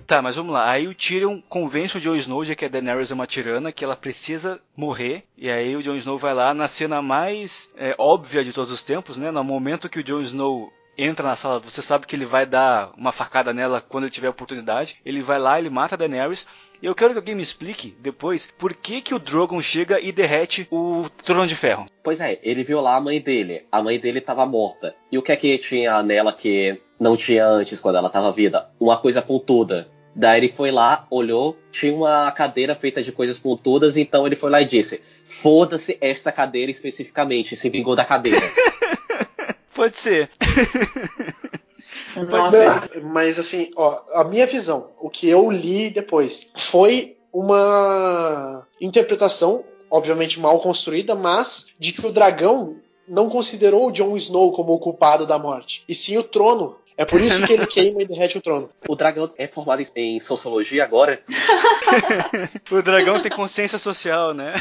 Tá, mas vamos lá. Aí o Tyrion convence o Jon Snow de que a Daenerys é uma tirana, que ela precisa morrer. E aí o Jon Snow vai lá na cena mais é, óbvia de todos os tempos, né? No momento que o Jon Snow entra na sala, você sabe que ele vai dar uma facada nela quando ele tiver oportunidade. Ele vai lá, ele mata a Daenerys. E eu quero que alguém me explique depois por que que o Drogon chega e derrete o Trono de Ferro. Pois é, ele viu lá a mãe dele. A mãe dele estava morta. E o que é que tinha nela que não tinha antes quando ela estava viva? Uma coisa pontuda. Daí ele foi lá, olhou, tinha uma cadeira feita de coisas pontudas, então ele foi lá e disse: Foda-se esta cadeira especificamente, se vingou da cadeira. Pode ser. Mas, mas assim, ó, a minha visão, o que eu li depois, foi uma interpretação, obviamente mal construída, mas de que o dragão não considerou o Jon Snow como o culpado da morte, e sim o trono. É por isso que ele queima e derrete o trono. O dragão é formado em sociologia agora. o dragão tem consciência social, né?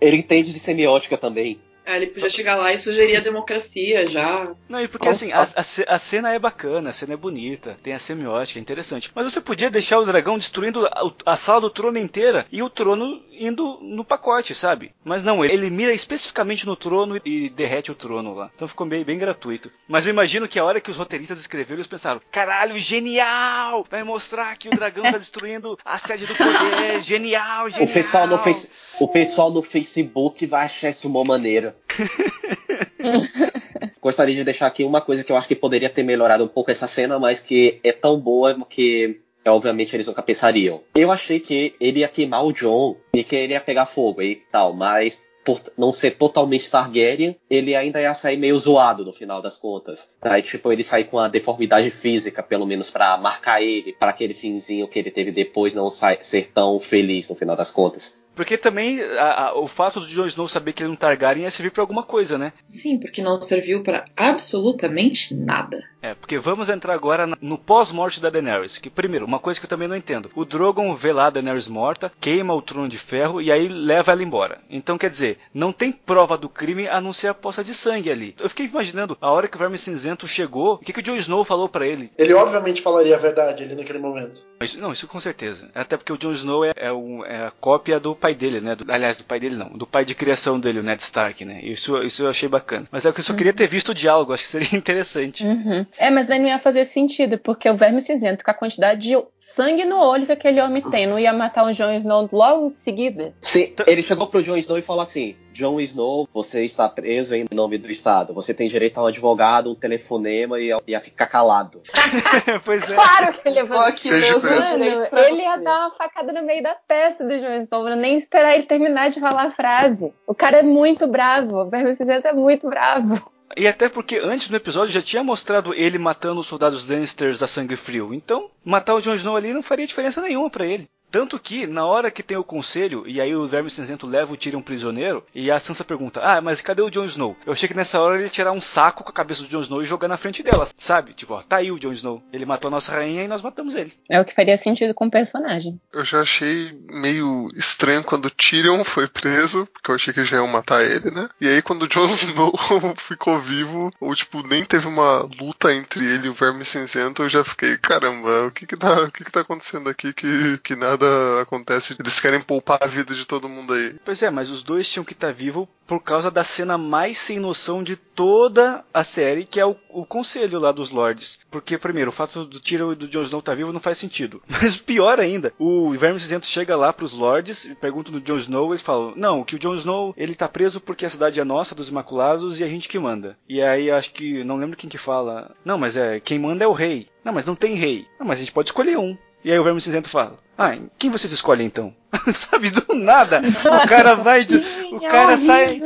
Ele entende de semiótica também. É, ele podia chegar lá e sugerir a democracia já. Não, e porque assim, a, a, a, cena é bacana, a cena é bonita, tem a semiótica, é interessante. Mas você podia deixar o dragão destruindo a, a sala do trono inteira e o trono indo no pacote, sabe? Mas não, ele, ele mira especificamente no trono e derrete o trono lá. Então ficou bem, bem gratuito. Mas eu imagino que a hora que os roteiristas escreveram, eles pensaram: caralho, genial! Vai mostrar que o dragão tá destruindo a sede do poder. Genial, genial! O pessoal no, face, o pessoal no Facebook vai achar isso uma maneira. Gostaria de deixar aqui uma coisa que eu acho que poderia ter melhorado um pouco essa cena, mas que é tão boa que obviamente eles nunca pensariam. Eu achei que ele ia queimar o John e que ele ia pegar fogo e tal, mas por não ser totalmente Targaryen, ele ainda ia sair meio zoado no final das contas. Aí, tipo, ele sair com a deformidade física, pelo menos para marcar ele, para aquele finzinho que ele teve depois não ser tão feliz no final das contas. Porque também a, a, o fato do Jon Snow saber que ele é um Targaryen ia servir para alguma coisa, né? Sim, porque não serviu para absolutamente nada. É, porque vamos entrar agora no pós-morte da Daenerys. Que primeiro, uma coisa que eu também não entendo. O Drogon vê lá a Daenerys morta, queima o trono de ferro e aí leva ela embora. Então quer dizer, não tem prova do crime a não ser a poça de sangue ali. Eu fiquei imaginando a hora que o Verme Cinzento chegou, o que, que o Jon Snow falou para ele? Ele obviamente falaria a verdade ali naquele momento. Isso, não, isso com certeza. Até porque o Jon Snow é, é, um, é a cópia do pai dele, né? Do, aliás, do pai dele não, do pai de criação dele, o Ned Stark, né? Isso, isso eu achei bacana. Mas é que eu só queria ter visto o diálogo, acho que seria interessante. Uhum. É, mas daí não ia fazer sentido, porque o Verme Cinzento, com a quantidade de sangue no olho que aquele homem tem, não ia matar o Jon Snow logo em seguida? Sim, ele chegou pro Jon Snow e falou assim: Jon Snow, você está preso em nome do Estado. Você tem direito a um advogado, um telefonema e a, e a ficar calado. pois é. Claro que ele ia aqui meus Mano, ele ia dar uma facada no meio da testa do Jon Snow, pra nem esperar ele terminar de falar a frase. O cara é muito bravo, o Verme Cinzento é muito bravo. E até porque antes no episódio já tinha mostrado ele matando os soldados Lannisters a sangue frio. Então, matar o Jon Snow ali não faria diferença nenhuma para ele. Tanto que, na hora que tem o conselho, e aí o Verme Cinzento leva o Tyrion prisioneiro, e a Sansa pergunta, ah, mas cadê o Jon Snow? Eu achei que nessa hora ele ia tirar um saco com a cabeça do Jon Snow e jogar na frente dela, sabe? Tipo, ó, tá aí o Jon Snow. Ele matou a nossa rainha e nós matamos ele. É o que faria sentido com o personagem. Eu já achei meio estranho quando o Tyrion foi preso, porque eu achei que já iam matar ele, né? E aí quando o Jon Snow ficou vivo, ou tipo, nem teve uma luta entre ele e o Verme Cinzento, eu já fiquei, caramba, o que que tá, o que que tá acontecendo aqui que, que nada nada acontece. Eles querem poupar a vida de todo mundo aí. Pois é, mas os dois tinham que estar tá vivos por causa da cena mais sem noção de toda a série, que é o, o conselho lá dos Lords. Porque, primeiro, o fato do Tyrion e do Jon Snow estar tá vivo não faz sentido. Mas pior ainda, o Verme Cinzento chega lá pros Lords e pergunta do Jon Snow, eles falam, não, que o Jon Snow, ele tá preso porque a cidade é nossa, dos Imaculados, e a gente que manda. E aí, acho que, não lembro quem que fala, não, mas é, quem manda é o rei. Não, mas não tem rei. Não, mas a gente pode escolher um. E aí o Verme Cinzento fala: Ah, quem vocês escolhem então? Sabe, do nada. O cara vai. De, o é cara sai.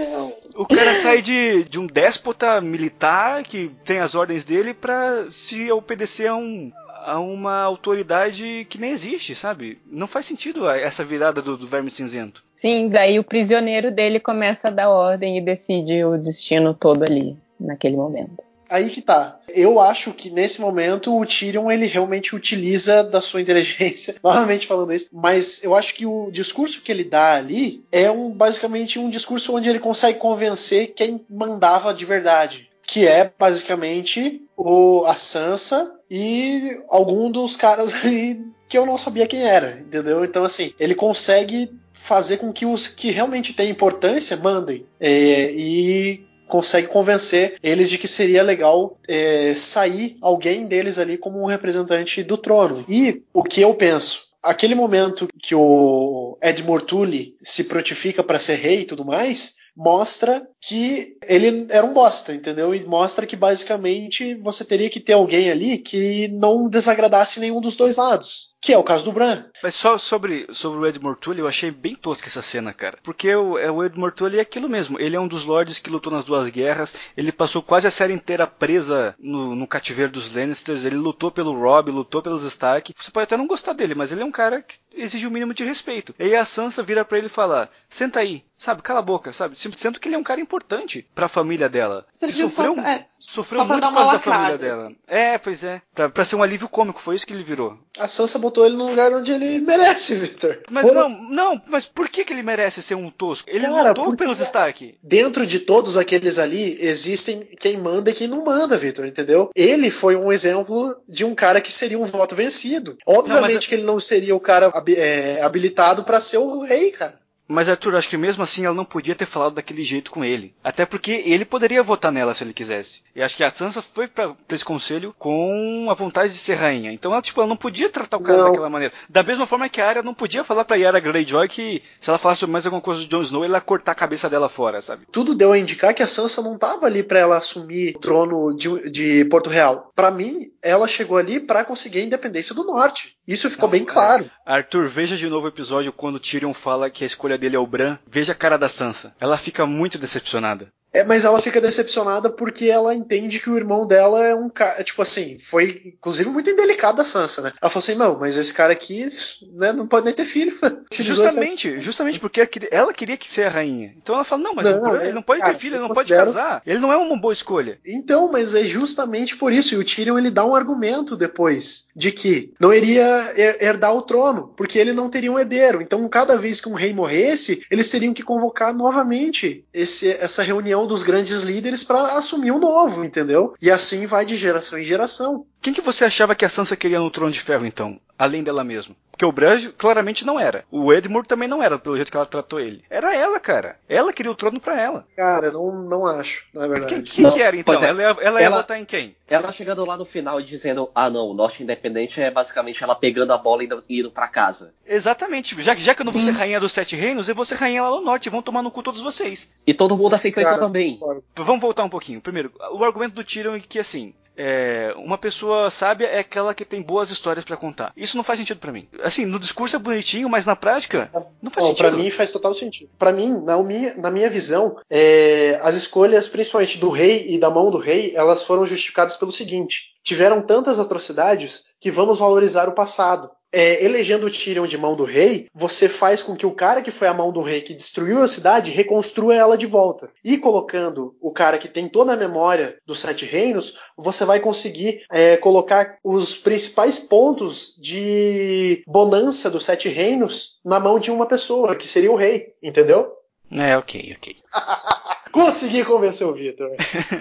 O cara sai de, de um déspota militar que tem as ordens dele pra se obedecer a um. A uma autoridade que nem existe, sabe? Não faz sentido essa virada do, do Verme Cinzento. Sim, daí o prisioneiro dele começa a dar ordem e decide o destino todo ali, naquele momento. Aí que tá. Eu acho que nesse momento o Tyrion ele realmente utiliza da sua inteligência, novamente falando isso, mas eu acho que o discurso que ele dá ali é um basicamente um discurso onde ele consegue convencer quem mandava de verdade, que é basicamente o a Sansa e algum dos caras aí que eu não sabia quem era, entendeu? Então assim, ele consegue fazer com que os que realmente têm importância mandem é, e consegue convencer eles de que seria legal é, sair alguém deles ali como um representante do trono. E o que eu penso? Aquele momento que o Edmure Tully se prontifica para ser rei e tudo mais, mostra que ele era um bosta, entendeu? E mostra que basicamente você teria que ter alguém ali que não desagradasse nenhum dos dois lados. Que é o caso do Bran. Mas só sobre, sobre o Edmure Tully, eu achei bem tosca essa cena, cara. Porque o, é, o Edmure Tully é aquilo mesmo. Ele é um dos lords que lutou nas duas guerras. Ele passou quase a série inteira presa no, no cativeiro dos Lannisters. Ele lutou pelo Robb, lutou pelos Stark. Você pode até não gostar dele, mas ele é um cara que exige o um mínimo de respeito. E aí a Sansa vira para ele e fala: Senta aí, sabe? Cala a boca, sabe? Sendo que ele é um cara importante para a família dela. Serviu sofreu só, é, sofreu muito por uma causa da família dela. assim. É, pois é. Pra, pra ser um alívio cômico, foi isso que ele virou. A Sansa botou ele no lugar onde ele merece, Victor. Mas Foram- não, não, mas por que, que ele merece ser um tosco? Ele Cara, lutou pelos Stark. Dentro de todos aqueles ali, existem quem manda e quem não manda, Victor, entendeu? Ele foi um exemplo de um cara que seria um voto vencido. Obviamente Não, mas- que ele não seria o cara é, habilitado pra ser o rei, cara. Mas Arthur, acho que mesmo assim ela não podia ter falado daquele jeito com ele. Até porque ele poderia votar nela se ele quisesse. E acho que a Sansa foi pra, pra esse conselho com a vontade de ser rainha. Então ela, tipo, ela não podia tratar o cara Não. daquela maneira. Da mesma forma que a Arya não podia falar pra Yara Greyjoy que se ela falasse mais alguma coisa de Jon Snow, ele ia cortar a cabeça dela fora, sabe? Tudo deu a indicar que a Sansa não tava ali pra ela assumir o trono de, de Porto Real. Pra mim, ela chegou ali pra conseguir a independência do norte. Isso ficou Não, bem claro. Arthur, veja de novo o episódio quando Tyrion fala que a escolha dele é o Bran. Veja a cara da Sansa. Ela fica muito decepcionada. É, mas ela fica decepcionada porque ela entende que o irmão dela é um cara. Tipo assim, foi inclusive muito indelicado a Sansa, né? Ela falou assim: não, mas esse cara aqui né, não pode nem ter filho. Utilizou essa- Justamente, justamente porque ela queria- que ser a rainha. Então ela fala, não, mas Não, Bran, é- ele não pode cara, ter filho, ele não pode considero- casar. Ele não é uma boa escolha. Então, mas é justamente por isso. E o Tyrion ele dá um argumento depois de que não iria her- herdar o trono, porque ele não teria um herdeiro. Então, cada vez que um rei morresse, eles teriam que convocar novamente esse- essa reunião dos grandes líderes para assumir o novo, entendeu? E assim vai de geração em geração. Quem que você achava que a Sansa queria no Trono de Ferro, então? Além dela mesma. Porque o Bran claramente não era. O Edmure também não era, pelo jeito que ela tratou ele. Era ela, cara. Ela queria o trono pra ela. Cara, eu não, não acho, na Quem, verdade. quem Não, que era, então? é. Ela, ia, ela ia Ela- votar em quem? Ela chegando lá no final e dizendo, ah não, o Norte Independente é basicamente ela pegando a bola e indo, indo pra casa. Exatamente. Já, que- já que eu não vou Sim. ser rainha dos Sete Reinos, eu vou ser rainha lá no Norte. Vão tomar no cu todos vocês. E todo mundo aceitou Cara, isso também. Vamos voltar um pouquinho. Primeiro, o argumento do Tyrion é que, assim, é, uma pessoa sábia é aquela que tem boas histórias pra contar. Isso não faz sentido pra mim. Assim, no discurso é bonitinho, mas na prática não faz Bom, sentido. pra mim faz total sentido. Pra mim, na minha, na minha visão, é, as escolhas, principalmente do rei e da mão do rei, elas foram justificadas pelo seguinte: tiveram tantas atrocidades que vamos valorizar o passado. É, elegendo o Tyrion de mão do rei, você faz com que o cara que foi a mão do rei que destruiu a cidade reconstrua ela de volta. E colocando o cara que tem toda a memória dos Sete Reinos, você vai conseguir é, colocar os principais pontos de bonança dos Sete Reinos na mão de uma pessoa, que seria o rei, entendeu? É, ok, ok. Consegui convencer o Victor.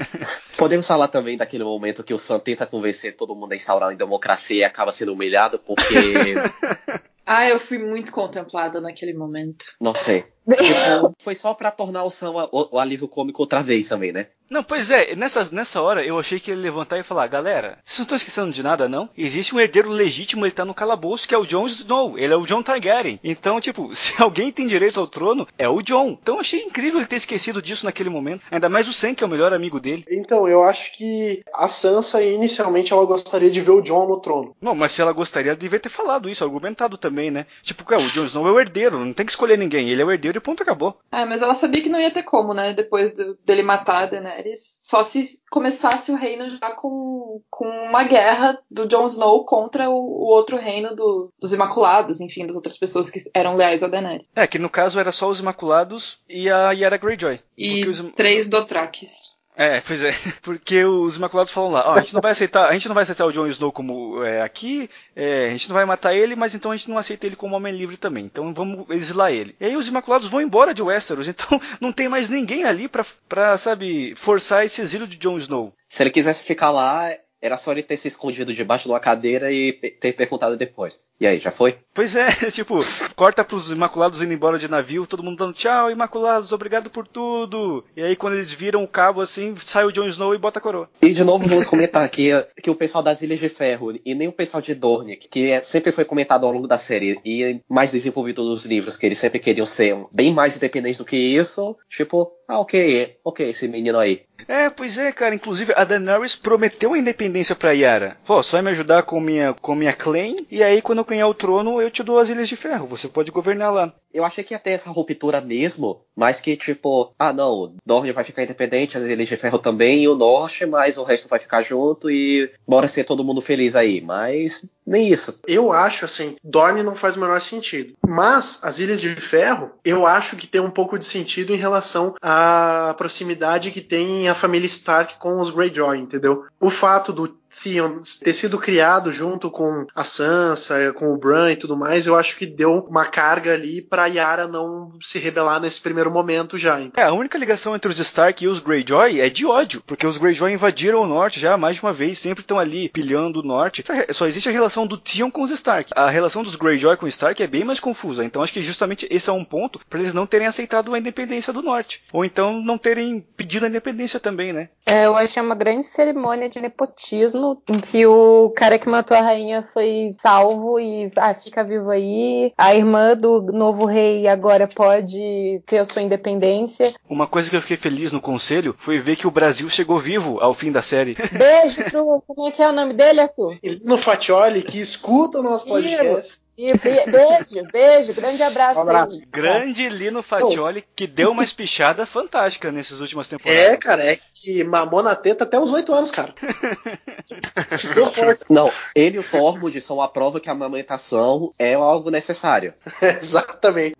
Podemos falar também daquele momento que o Sam tenta convencer todo mundo a instaurar a democracia e acaba sendo humilhado porque. Ah, eu fui muito contemplada naquele momento. não sei. Tipo, foi só pra tornar o Sam o, o alívio cômico outra vez também, né? Não, pois é, nessa, nessa hora eu achei que ele levantar e falar, galera, vocês não estão esquecendo de nada, não? Existe um herdeiro legítimo, ele tá no calabouço, que é o Jon Snow, ele é o Jon Targaryen. Então, tipo, se alguém tem direito ao trono, é o Jon. Então eu achei incrível ele ter esquecido disso naquele momento. Ainda mais o Sam, que é o melhor amigo dele. Então, eu acho que a Sansa, inicialmente, ela gostaria de ver o Jon no trono. Não, mas se ela gostaria, ela devia ter falado isso, argumentado também, né? Tipo, é, o Jon Snow é o herdeiro, não tem que escolher ninguém, ele é o herdeiro e ponto, acabou. É, mas ela sabia que não ia ter como, né? Depois do- dele matar a Daenerys. Só se começasse o reino já com, com uma guerra do Jon Snow contra o, o outro reino do- dos Imaculados, enfim, das outras pessoas que eram leais a Daenerys. É, que no caso era só os Imaculados e a Yara Greyjoy. E os- três Dothrakis. É, pois é. Porque os Imaculados falam lá, ó, a gente não vai aceitar, a gente não vai aceitar o Jon Snow como é, aqui, é, a gente não vai matar ele, mas então a gente não aceita ele como homem livre também. Então vamos exilar ele. E aí os Imaculados vão embora de Westeros, então não tem mais ninguém ali pra, pra sabe, forçar esse exílio de Jon Snow. Se ele quisesse ficar lá, era só ele ter se escondido debaixo de uma cadeira e ter perguntado depois. E aí, já foi? Pois é, tipo, corta pros Imaculados indo embora de navio, todo mundo dando tchau, Imaculados, obrigado por tudo. E aí quando eles viram o cabo assim, sai o Jon Snow e bota a coroa. E de novo vamos comentar aqui que o pessoal das Ilhas de Ferro e nem o pessoal de Dorne, que é- sempre foi comentado ao longo da série e mais desenvolvido nos livros, que eles sempre queriam ser bem mais independentes do que isso, tipo, ah, ok, ok, esse menino aí. É, pois é, cara. Inclusive, a Daenerys prometeu a independência pra Yara. Pô, você vai me ajudar com minha, com minha clan, e aí quando eu ganhar o trono, eu te dou as Ilhas de Ferro. Você pode governar lá. Eu achei que ia ter essa ruptura mesmo, mas que tipo, ah não, Dorne vai ficar independente, as Ilhas de Ferro também, e o Norte, mas o resto vai ficar junto e bora ser todo mundo feliz aí. Mas nem isso. Eu acho, assim, Dorne não faz o menor sentido. Mas as Ilhas de Ferro, eu acho que tem um pouco de sentido em relação à proximidade que tem a família Stark com os Greyjoy, entendeu? O fato do Theon ter sido criado junto com a Sansa, com o Bran e tudo mais, eu acho que deu uma carga ali pra Yara não se rebelar nesse primeiro momento já. É, a única ligação entre os Stark e os Greyjoy é de ódio, porque os Greyjoy invadiram o norte já mais de uma vez, sempre estão ali pilhando o norte. Só existe a relação do Theon com os Stark. A relação dos Greyjoy com o Stark é bem mais confusa, então acho que justamente esse é um ponto para eles não terem aceitado a independência do norte, ou então não terem pedido a independência também, né? É, eu achei uma grande cerimônia de nepotismo em que o cara que matou a rainha foi salvo e ah, fica vivo aí. A irmã do novo rei agora pode ter a sua independência. Uma coisa que eu fiquei feliz no conselho foi ver que o Brasil chegou vivo ao fim da série. Beijo pro. Como é que é o nome dele, Arthur? No Fatioli, que escuta o nosso podcast. E be- beijo, beijo, grande abraço. Um abraço. aí. Grande Lino Fatioli, que deu uma espichada fantástica nessas últimas É, temporadas. cara, é que mamou na teta até os oito anos, cara. Não, ele e o Tormund são a prova que a amamentação é algo necessário. Exatamente.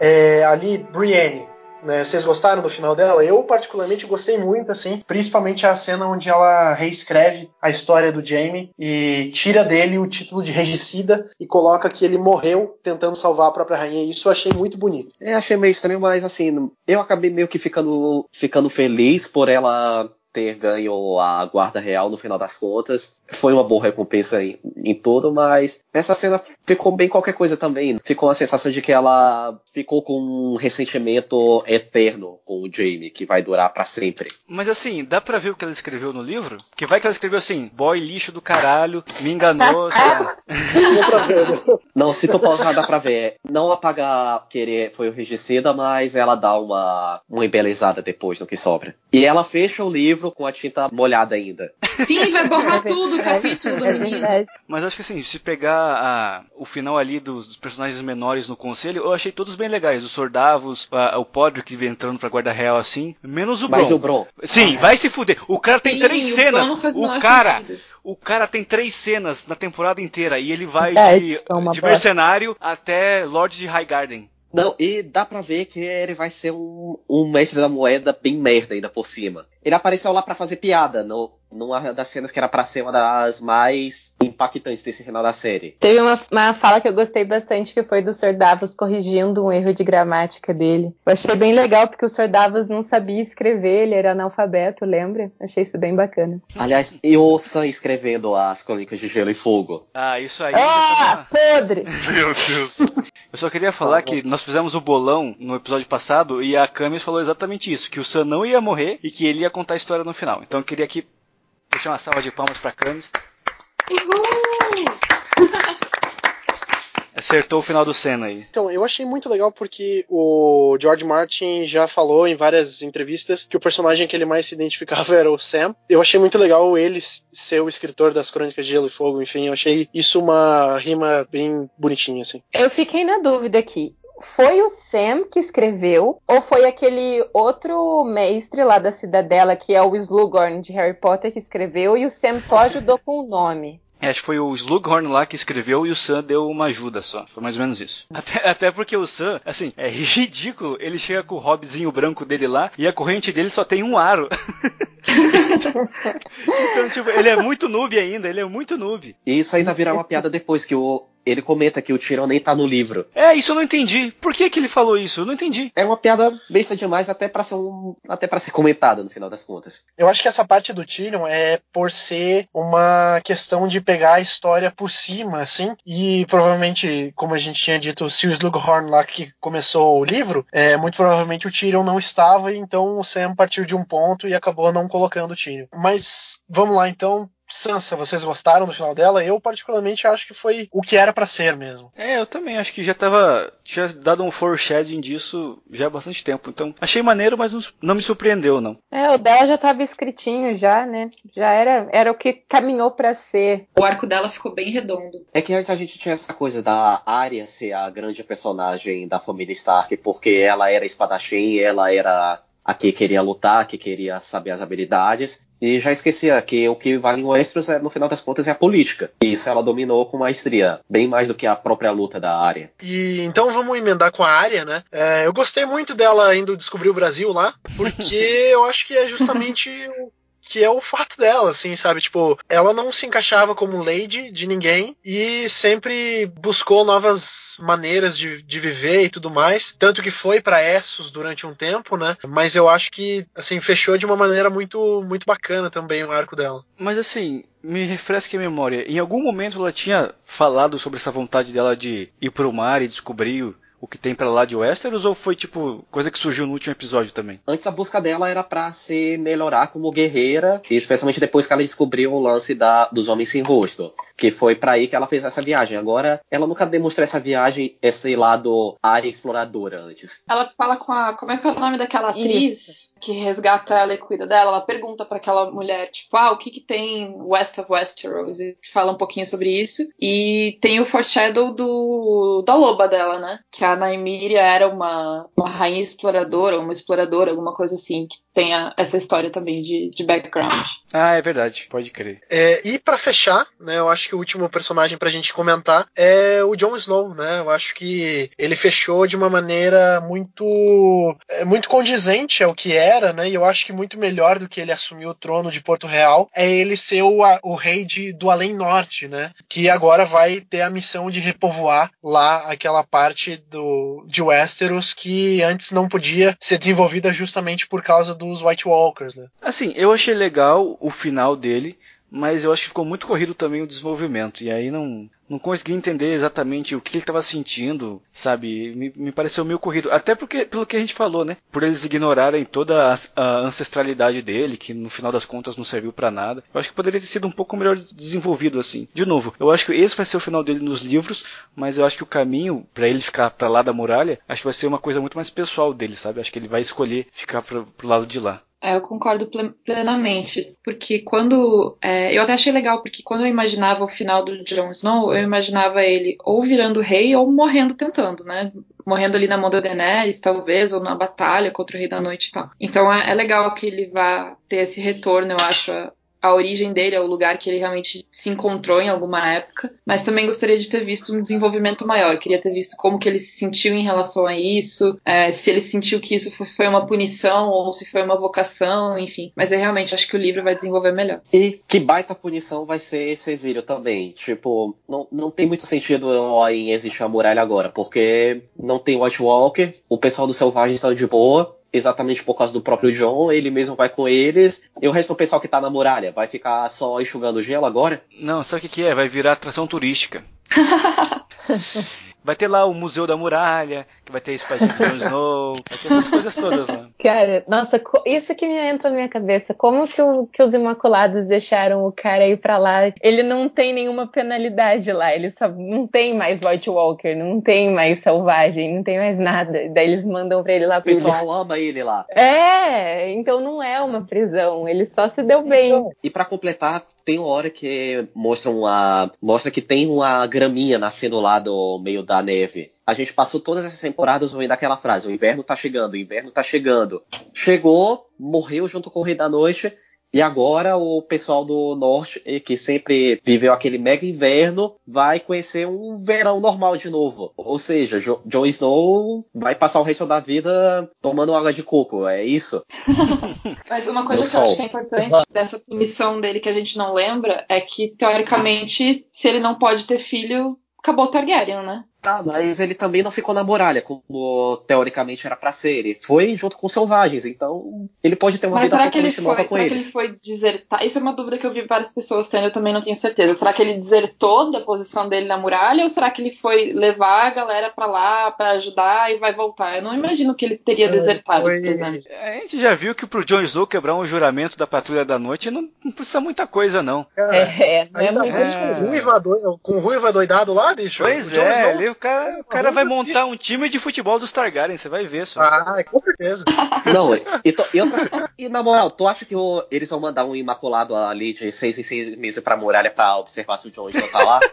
É, ali, Brienne. Né, vocês gostaram do final dela? Eu, particularmente, gostei muito, assim. Principalmente a cena onde ela reescreve a história do Jaime e tira dele o título de regicida e coloca que ele morreu tentando salvar a própria rainha. Isso eu achei muito bonito. É, achei meio estranho, mas assim, eu acabei meio que ficando, ficando feliz por ela ter ganho a guarda real no final das contas. Foi uma boa recompensa em, em tudo, mas essa cena ficou bem qualquer coisa também. Ficou a sensação de que ela ficou com um ressentimento eterno com o Jamie, que vai durar pra sempre. Mas assim, dá pra ver o que ela escreveu no livro? Que vai que ela escreveu assim, boy lixo do caralho, me enganou. né? Não, se tu pausar, dá pra ver. Não apagar querer foi o regicida, mas ela dá uma, uma embelezada depois no que sobra. E ela fecha o livro com a tinta molhada ainda. Sim, vai borrar tudo o capítulo do É menino. Mas acho que assim, se pegar a- o final ali dos, dos personagens menores no conselho, eu achei todos bem legais. Os Sordavos, a- o Podrick entrando pra guarda real assim, menos o Bron. Mas o Bron, Sim, vai se fuder. O cara tem Sim, três o cenas. o cara, sentido. o cara tem três cenas na temporada inteira e ele vai Verdade, de, é uma de mercenário até Lorde de Highgarden. Não, e dá pra ver que ele vai ser um, um mestre da moeda bem merda ainda por cima. Ele apareceu lá para fazer piada no, numa das cenas que era para ser uma das mais impactantes desse final da série. Teve uma, uma fala que eu gostei bastante que foi do Sr. Davos corrigindo um erro de gramática dele. Eu achei bem legal porque o Sr. Davos não sabia escrever, ele era analfabeto, lembra? Achei isso bem bacana. Aliás, e o Sam escrevendo as crônicas de Gelo e Fogo. Ah, isso aí. Ah, podre! Meu Deus. Eu só queria falar que nós fizemos o bolão no episódio passado e a Camis falou exatamente isso, que o Sam não ia morrer e que ele ia contar a história no final. Então eu queria aqui deixar uma salva de palmas pra Camis. Acertou o final do Senna aí. Então, eu achei muito legal porque o George Martin já falou em várias entrevistas que o personagem que ele mais se identificava era o Sam. Eu achei muito legal ele ser o escritor das Crônicas de Gelo e Fogo, enfim, eu achei isso uma rima bem bonitinha, assim. Eu fiquei na dúvida aqui. Foi o Sam que escreveu ou foi aquele outro mestre lá da Cidadela que é o Slughorn de Harry Potter que escreveu e o Sam só ajudou com o nome? É, acho que foi o Slughorn lá que escreveu e o Sam deu uma ajuda só. Foi mais ou menos isso. Até, até porque o Sam, assim, é ridículo. Ele chega com o hobbyzinho branco dele lá e a corrente dele só tem um aro. então, tipo, ele é muito noob ainda, ele é muito noob. E isso ainda virar uma piada depois, que o, ele comenta que o Tyrion nem tá no livro. É, isso eu não entendi. Por que, que ele falou isso? Eu não entendi. É uma piada besta demais até para ser um, até para ser comentada no final das contas. Eu acho que essa parte do Tyrion é por ser uma questão de pegar a história por cima, assim, e provavelmente, como a gente tinha dito, se o Slughorn lá que começou o livro, é, muito provavelmente o Tyrion não estava, e então o Sam partiu de um ponto e acabou não colocando o Tyrion. Mas vamos lá então, Sansa, vocês gostaram do final dela? Eu particularmente acho que foi o que era para ser mesmo. É, eu também acho que já tava tinha dado um foreshadowing disso já há bastante tempo. Então, achei maneiro, mas não, não me surpreendeu não. É, o dela já tava escritinho já, né? Já era era o que caminhou para ser. O arco dela ficou bem redondo. É que antes a gente tinha essa coisa da Arya ser a grande personagem da família Stark, porque ela era espadachim, ela era a que queria lutar, a que queria saber as habilidades. E já esquecia que o que vale em Westeros, é, no final das contas, é a política. E isso ela dominou com maestria, bem mais do que a própria luta da área. E então vamos emendar com a área, né? É, eu gostei muito dela indo descobrir o Brasil lá, porque eu acho que é justamente o que é o fato dela, assim, sabe? Tipo, ela não se encaixava como lady de ninguém e sempre buscou novas maneiras de, de viver e tudo mais. Tanto que foi para Essos durante um tempo, né? Mas eu acho que, assim, fechou de uma maneira muito, muito bacana também o arco dela. Mas assim, me refresque a memória. Em algum momento ela tinha falado sobre essa vontade dela de ir pro mar e descobrir o que tem para lá de Westeros ou foi tipo coisa que surgiu no último episódio também? Antes a busca dela era para se melhorar como guerreira, especialmente depois que ela descobriu o lance da, dos homens sem rosto, que foi para aí que ela fez essa viagem. Agora ela nunca demonstrou essa viagem, esse lado área exploradora antes. Ela fala com a como é que é o nome daquela atriz Isso. que resgata ela e cuida dela? Ela pergunta para aquela mulher tipo, ah, o que que tem West of Westeros? E fala um pouquinho sobre isso. E tem o foreshadow do da loba dela, né? Que a Naimíria era uma, uma rainha exploradora, uma exploradora, alguma coisa assim, que tenha essa história também de, de background. Ah, é verdade, pode crer. É, e para fechar, né, eu acho que o último personagem pra gente comentar é o Jon Snow, né? Eu acho que ele fechou de uma maneira muito é, muito condizente ao que era, né? E eu acho que muito melhor do que ele assumir o trono de Porto Real é ele ser o, o rei de, do Além Norte, né? Que agora vai ter a missão de repovoar lá aquela parte do, de Westeros que antes não podia ser desenvolvida justamente por causa dos White Walkers, né? Assim, eu achei legal o final dele, mas eu acho que ficou muito corrido também o desenvolvimento. E aí não, não consegui entender exatamente o que ele estava sentindo, sabe? Me, me, pareceu meio corrido. Até porque, pelo que a gente falou, né? Por eles ignorarem toda a, a ancestralidade dele, que no final das contas não serviu para nada. Eu acho que poderia ter sido um pouco melhor desenvolvido assim. De novo, eu acho que esse vai ser o final dele nos livros, mas eu acho que o caminho para ele ficar para lá da muralha, acho que vai ser uma coisa muito mais pessoal dele, sabe? Acho que ele vai escolher ficar pro, pro lado de lá. É, eu concordo plenamente, porque quando. É, eu até achei legal, porque quando eu imaginava o final do Jon Snow, eu imaginava ele ou virando rei ou morrendo tentando, né? Morrendo ali na mão da Daenerys, talvez, ou na batalha contra o Rei da Noite e tal. Então é, é legal que ele vá ter esse retorno, eu acho, origem dele, é o lugar que ele realmente se encontrou em alguma época, mas também gostaria de ter visto um desenvolvimento maior. Queria ter visto como que ele se sentiu em relação a isso, é, se ele sentiu que isso foi uma punição ou se foi uma vocação, enfim. Mas eu realmente acho que o livro vai desenvolver melhor. E que baita punição vai ser esse exílio também. Tipo, não, não tem muito sentido em existir a muralha agora, porque não tem White Walker, o pessoal do Selvagem está de boa, exatamente por causa do próprio John, ele mesmo vai com eles, e o resto do pessoal que tá na muralha vai ficar só enxugando gelo agora? Não, sabe o que, que é? Vai virar atração turística. Vai ter lá o Museu da Muralha, que vai ter a espadinha do Jon Snow, vai ter essas coisas todas lá. Cara, nossa, isso que me entra na minha cabeça. Como que, o, que os Imaculados deixaram o cara ir pra lá? Ele não tem nenhuma penalidade lá, ele só não tem mais White Walker, não tem mais Selvagem, não tem mais nada. Daí eles mandam pra ele lá. O pessoal ama ele lá. É, então não é uma prisão, ele só se deu bem. Então, e para completar, tem uma hora que mostra uma. Mostra que tem uma graminha nascendo lá do meio da neve. A gente passou todas essas temporadas ouvindo aquela frase: o inverno tá chegando, o inverno tá chegando. Chegou, morreu junto com o Rei da Noite. E agora o pessoal do norte, que sempre viveu aquele mega inverno, vai conhecer um verão normal de novo. Ou seja, jo Jon Snow vai passar o resto da vida tomando água de coco, é isso? Mas uma coisa no que sol. eu acho que é importante dessa missão dele que a gente não lembra é que, teoricamente, se ele não pode ter filho, acabou Targaryen, né? Tá, mas ele também não ficou na muralha, como teoricamente era para ser. Ele foi junto com os selvagens, então ele pode ter uma mas vida será que ele foi, será eles. que ele foi desertar? Isso é uma dúvida que eu vi várias pessoas tendo, eu também não tenho certeza. Será que ele desertou da posição dele na muralha ou será que ele foi levar a galera para lá para ajudar e vai voltar? Eu não imagino que ele teria desertado, foi... por exemplo. A gente já viu que pro Jon Snow quebrar um juramento da Patrulha da Noite não, não precisa muita coisa, não. É, é, não é muito. É. Com, o Ruiva, com o Ruiva doidado lá, bicho? Pois o é, Snow... o cara, o cara vai montar um time de futebol dos Targaryen, você vai ver só. Ah, com certeza. Não, e, to, e, e, na moral, tu acha que o, eles vão mandar um imaculado ali de seis em seis meses pra muralha pra observar se o Jon Snow tá lá?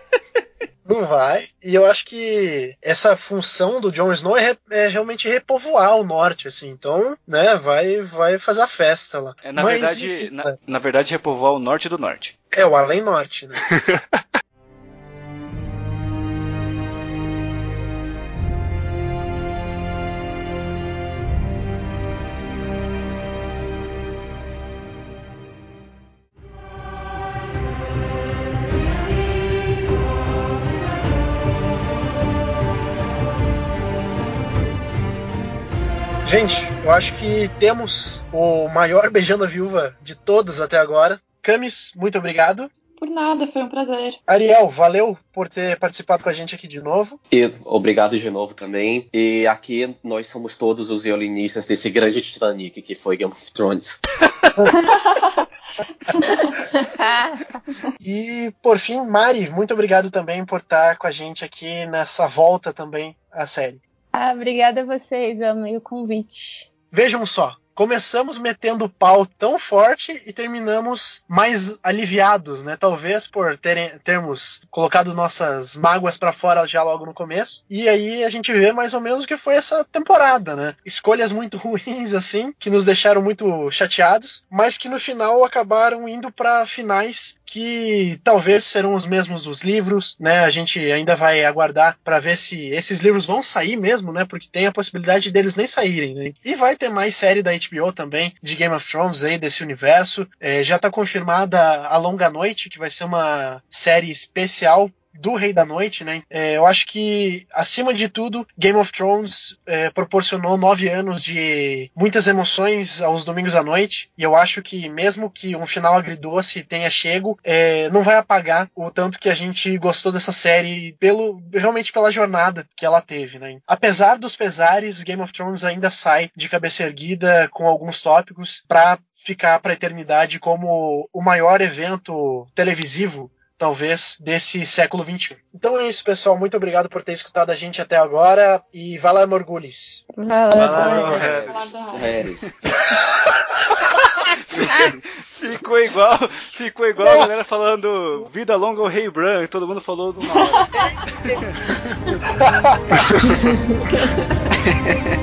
Não vai. E eu acho que essa função do Jon Snow é, é, realmente repovoar o norte, assim. Então, né, vai, vai fazer a festa lá. É, na, Mas, verdade, enfim, na, é. na verdade, repovoar o norte do norte. É, o além norte, né? eu acho que temos o maior beijando a viúva de todos até agora. Camis, muito obrigado. Por nada, foi um prazer. Ariel, valeu por ter participado com a gente aqui de novo. E obrigado de novo também. E aqui nós somos todos os violinistas desse grande Titanic que foi Game of Thrones. e por fim, Mari, muito obrigado também por estar com a gente aqui nessa volta também à série. Ah, obrigada a vocês, eu amei o convite. Vejam só, começamos metendo pau tão forte e terminamos mais aliviados, né? Talvez por terem, termos colocado nossas mágoas para fora já logo no começo. E aí a gente vê mais ou menos o que foi essa temporada, né? Escolhas muito ruins assim, que nos deixaram muito chateados, mas que no final acabaram indo para finais que talvez serão os mesmos dos livros, né? A gente ainda vai aguardar para ver se esses livros vão sair mesmo, né? Porque tem a possibilidade deles nem saírem, né? E vai ter mais série da HBO também de Game of Thrones aí desse universo. É, já está confirmada a Longa Noite, que vai ser uma série especial do Rei da Noite, né? É, eu acho que, acima de tudo, Game of Thrones é, proporcionou nove anos de muitas emoções aos domingos à noite, e eu acho que, mesmo que um final agridoce tenha chego, é, não vai apagar o tanto que a gente gostou dessa série, pelo realmente pela jornada que ela teve, né? Apesar dos pesares, Game of Thrones ainda sai de cabeça erguida com alguns tópicos para ficar para a eternidade como o maior evento televisivo talvez, desse século XXI. Então é isso, pessoal. Muito obrigado por ter escutado a gente até agora e vai lá, Morgulis. Vai lá, Harris. ficou igual, ficou igual Nossa. a galera falando vida longa o rei Bran, e todo mundo falou de uma hora.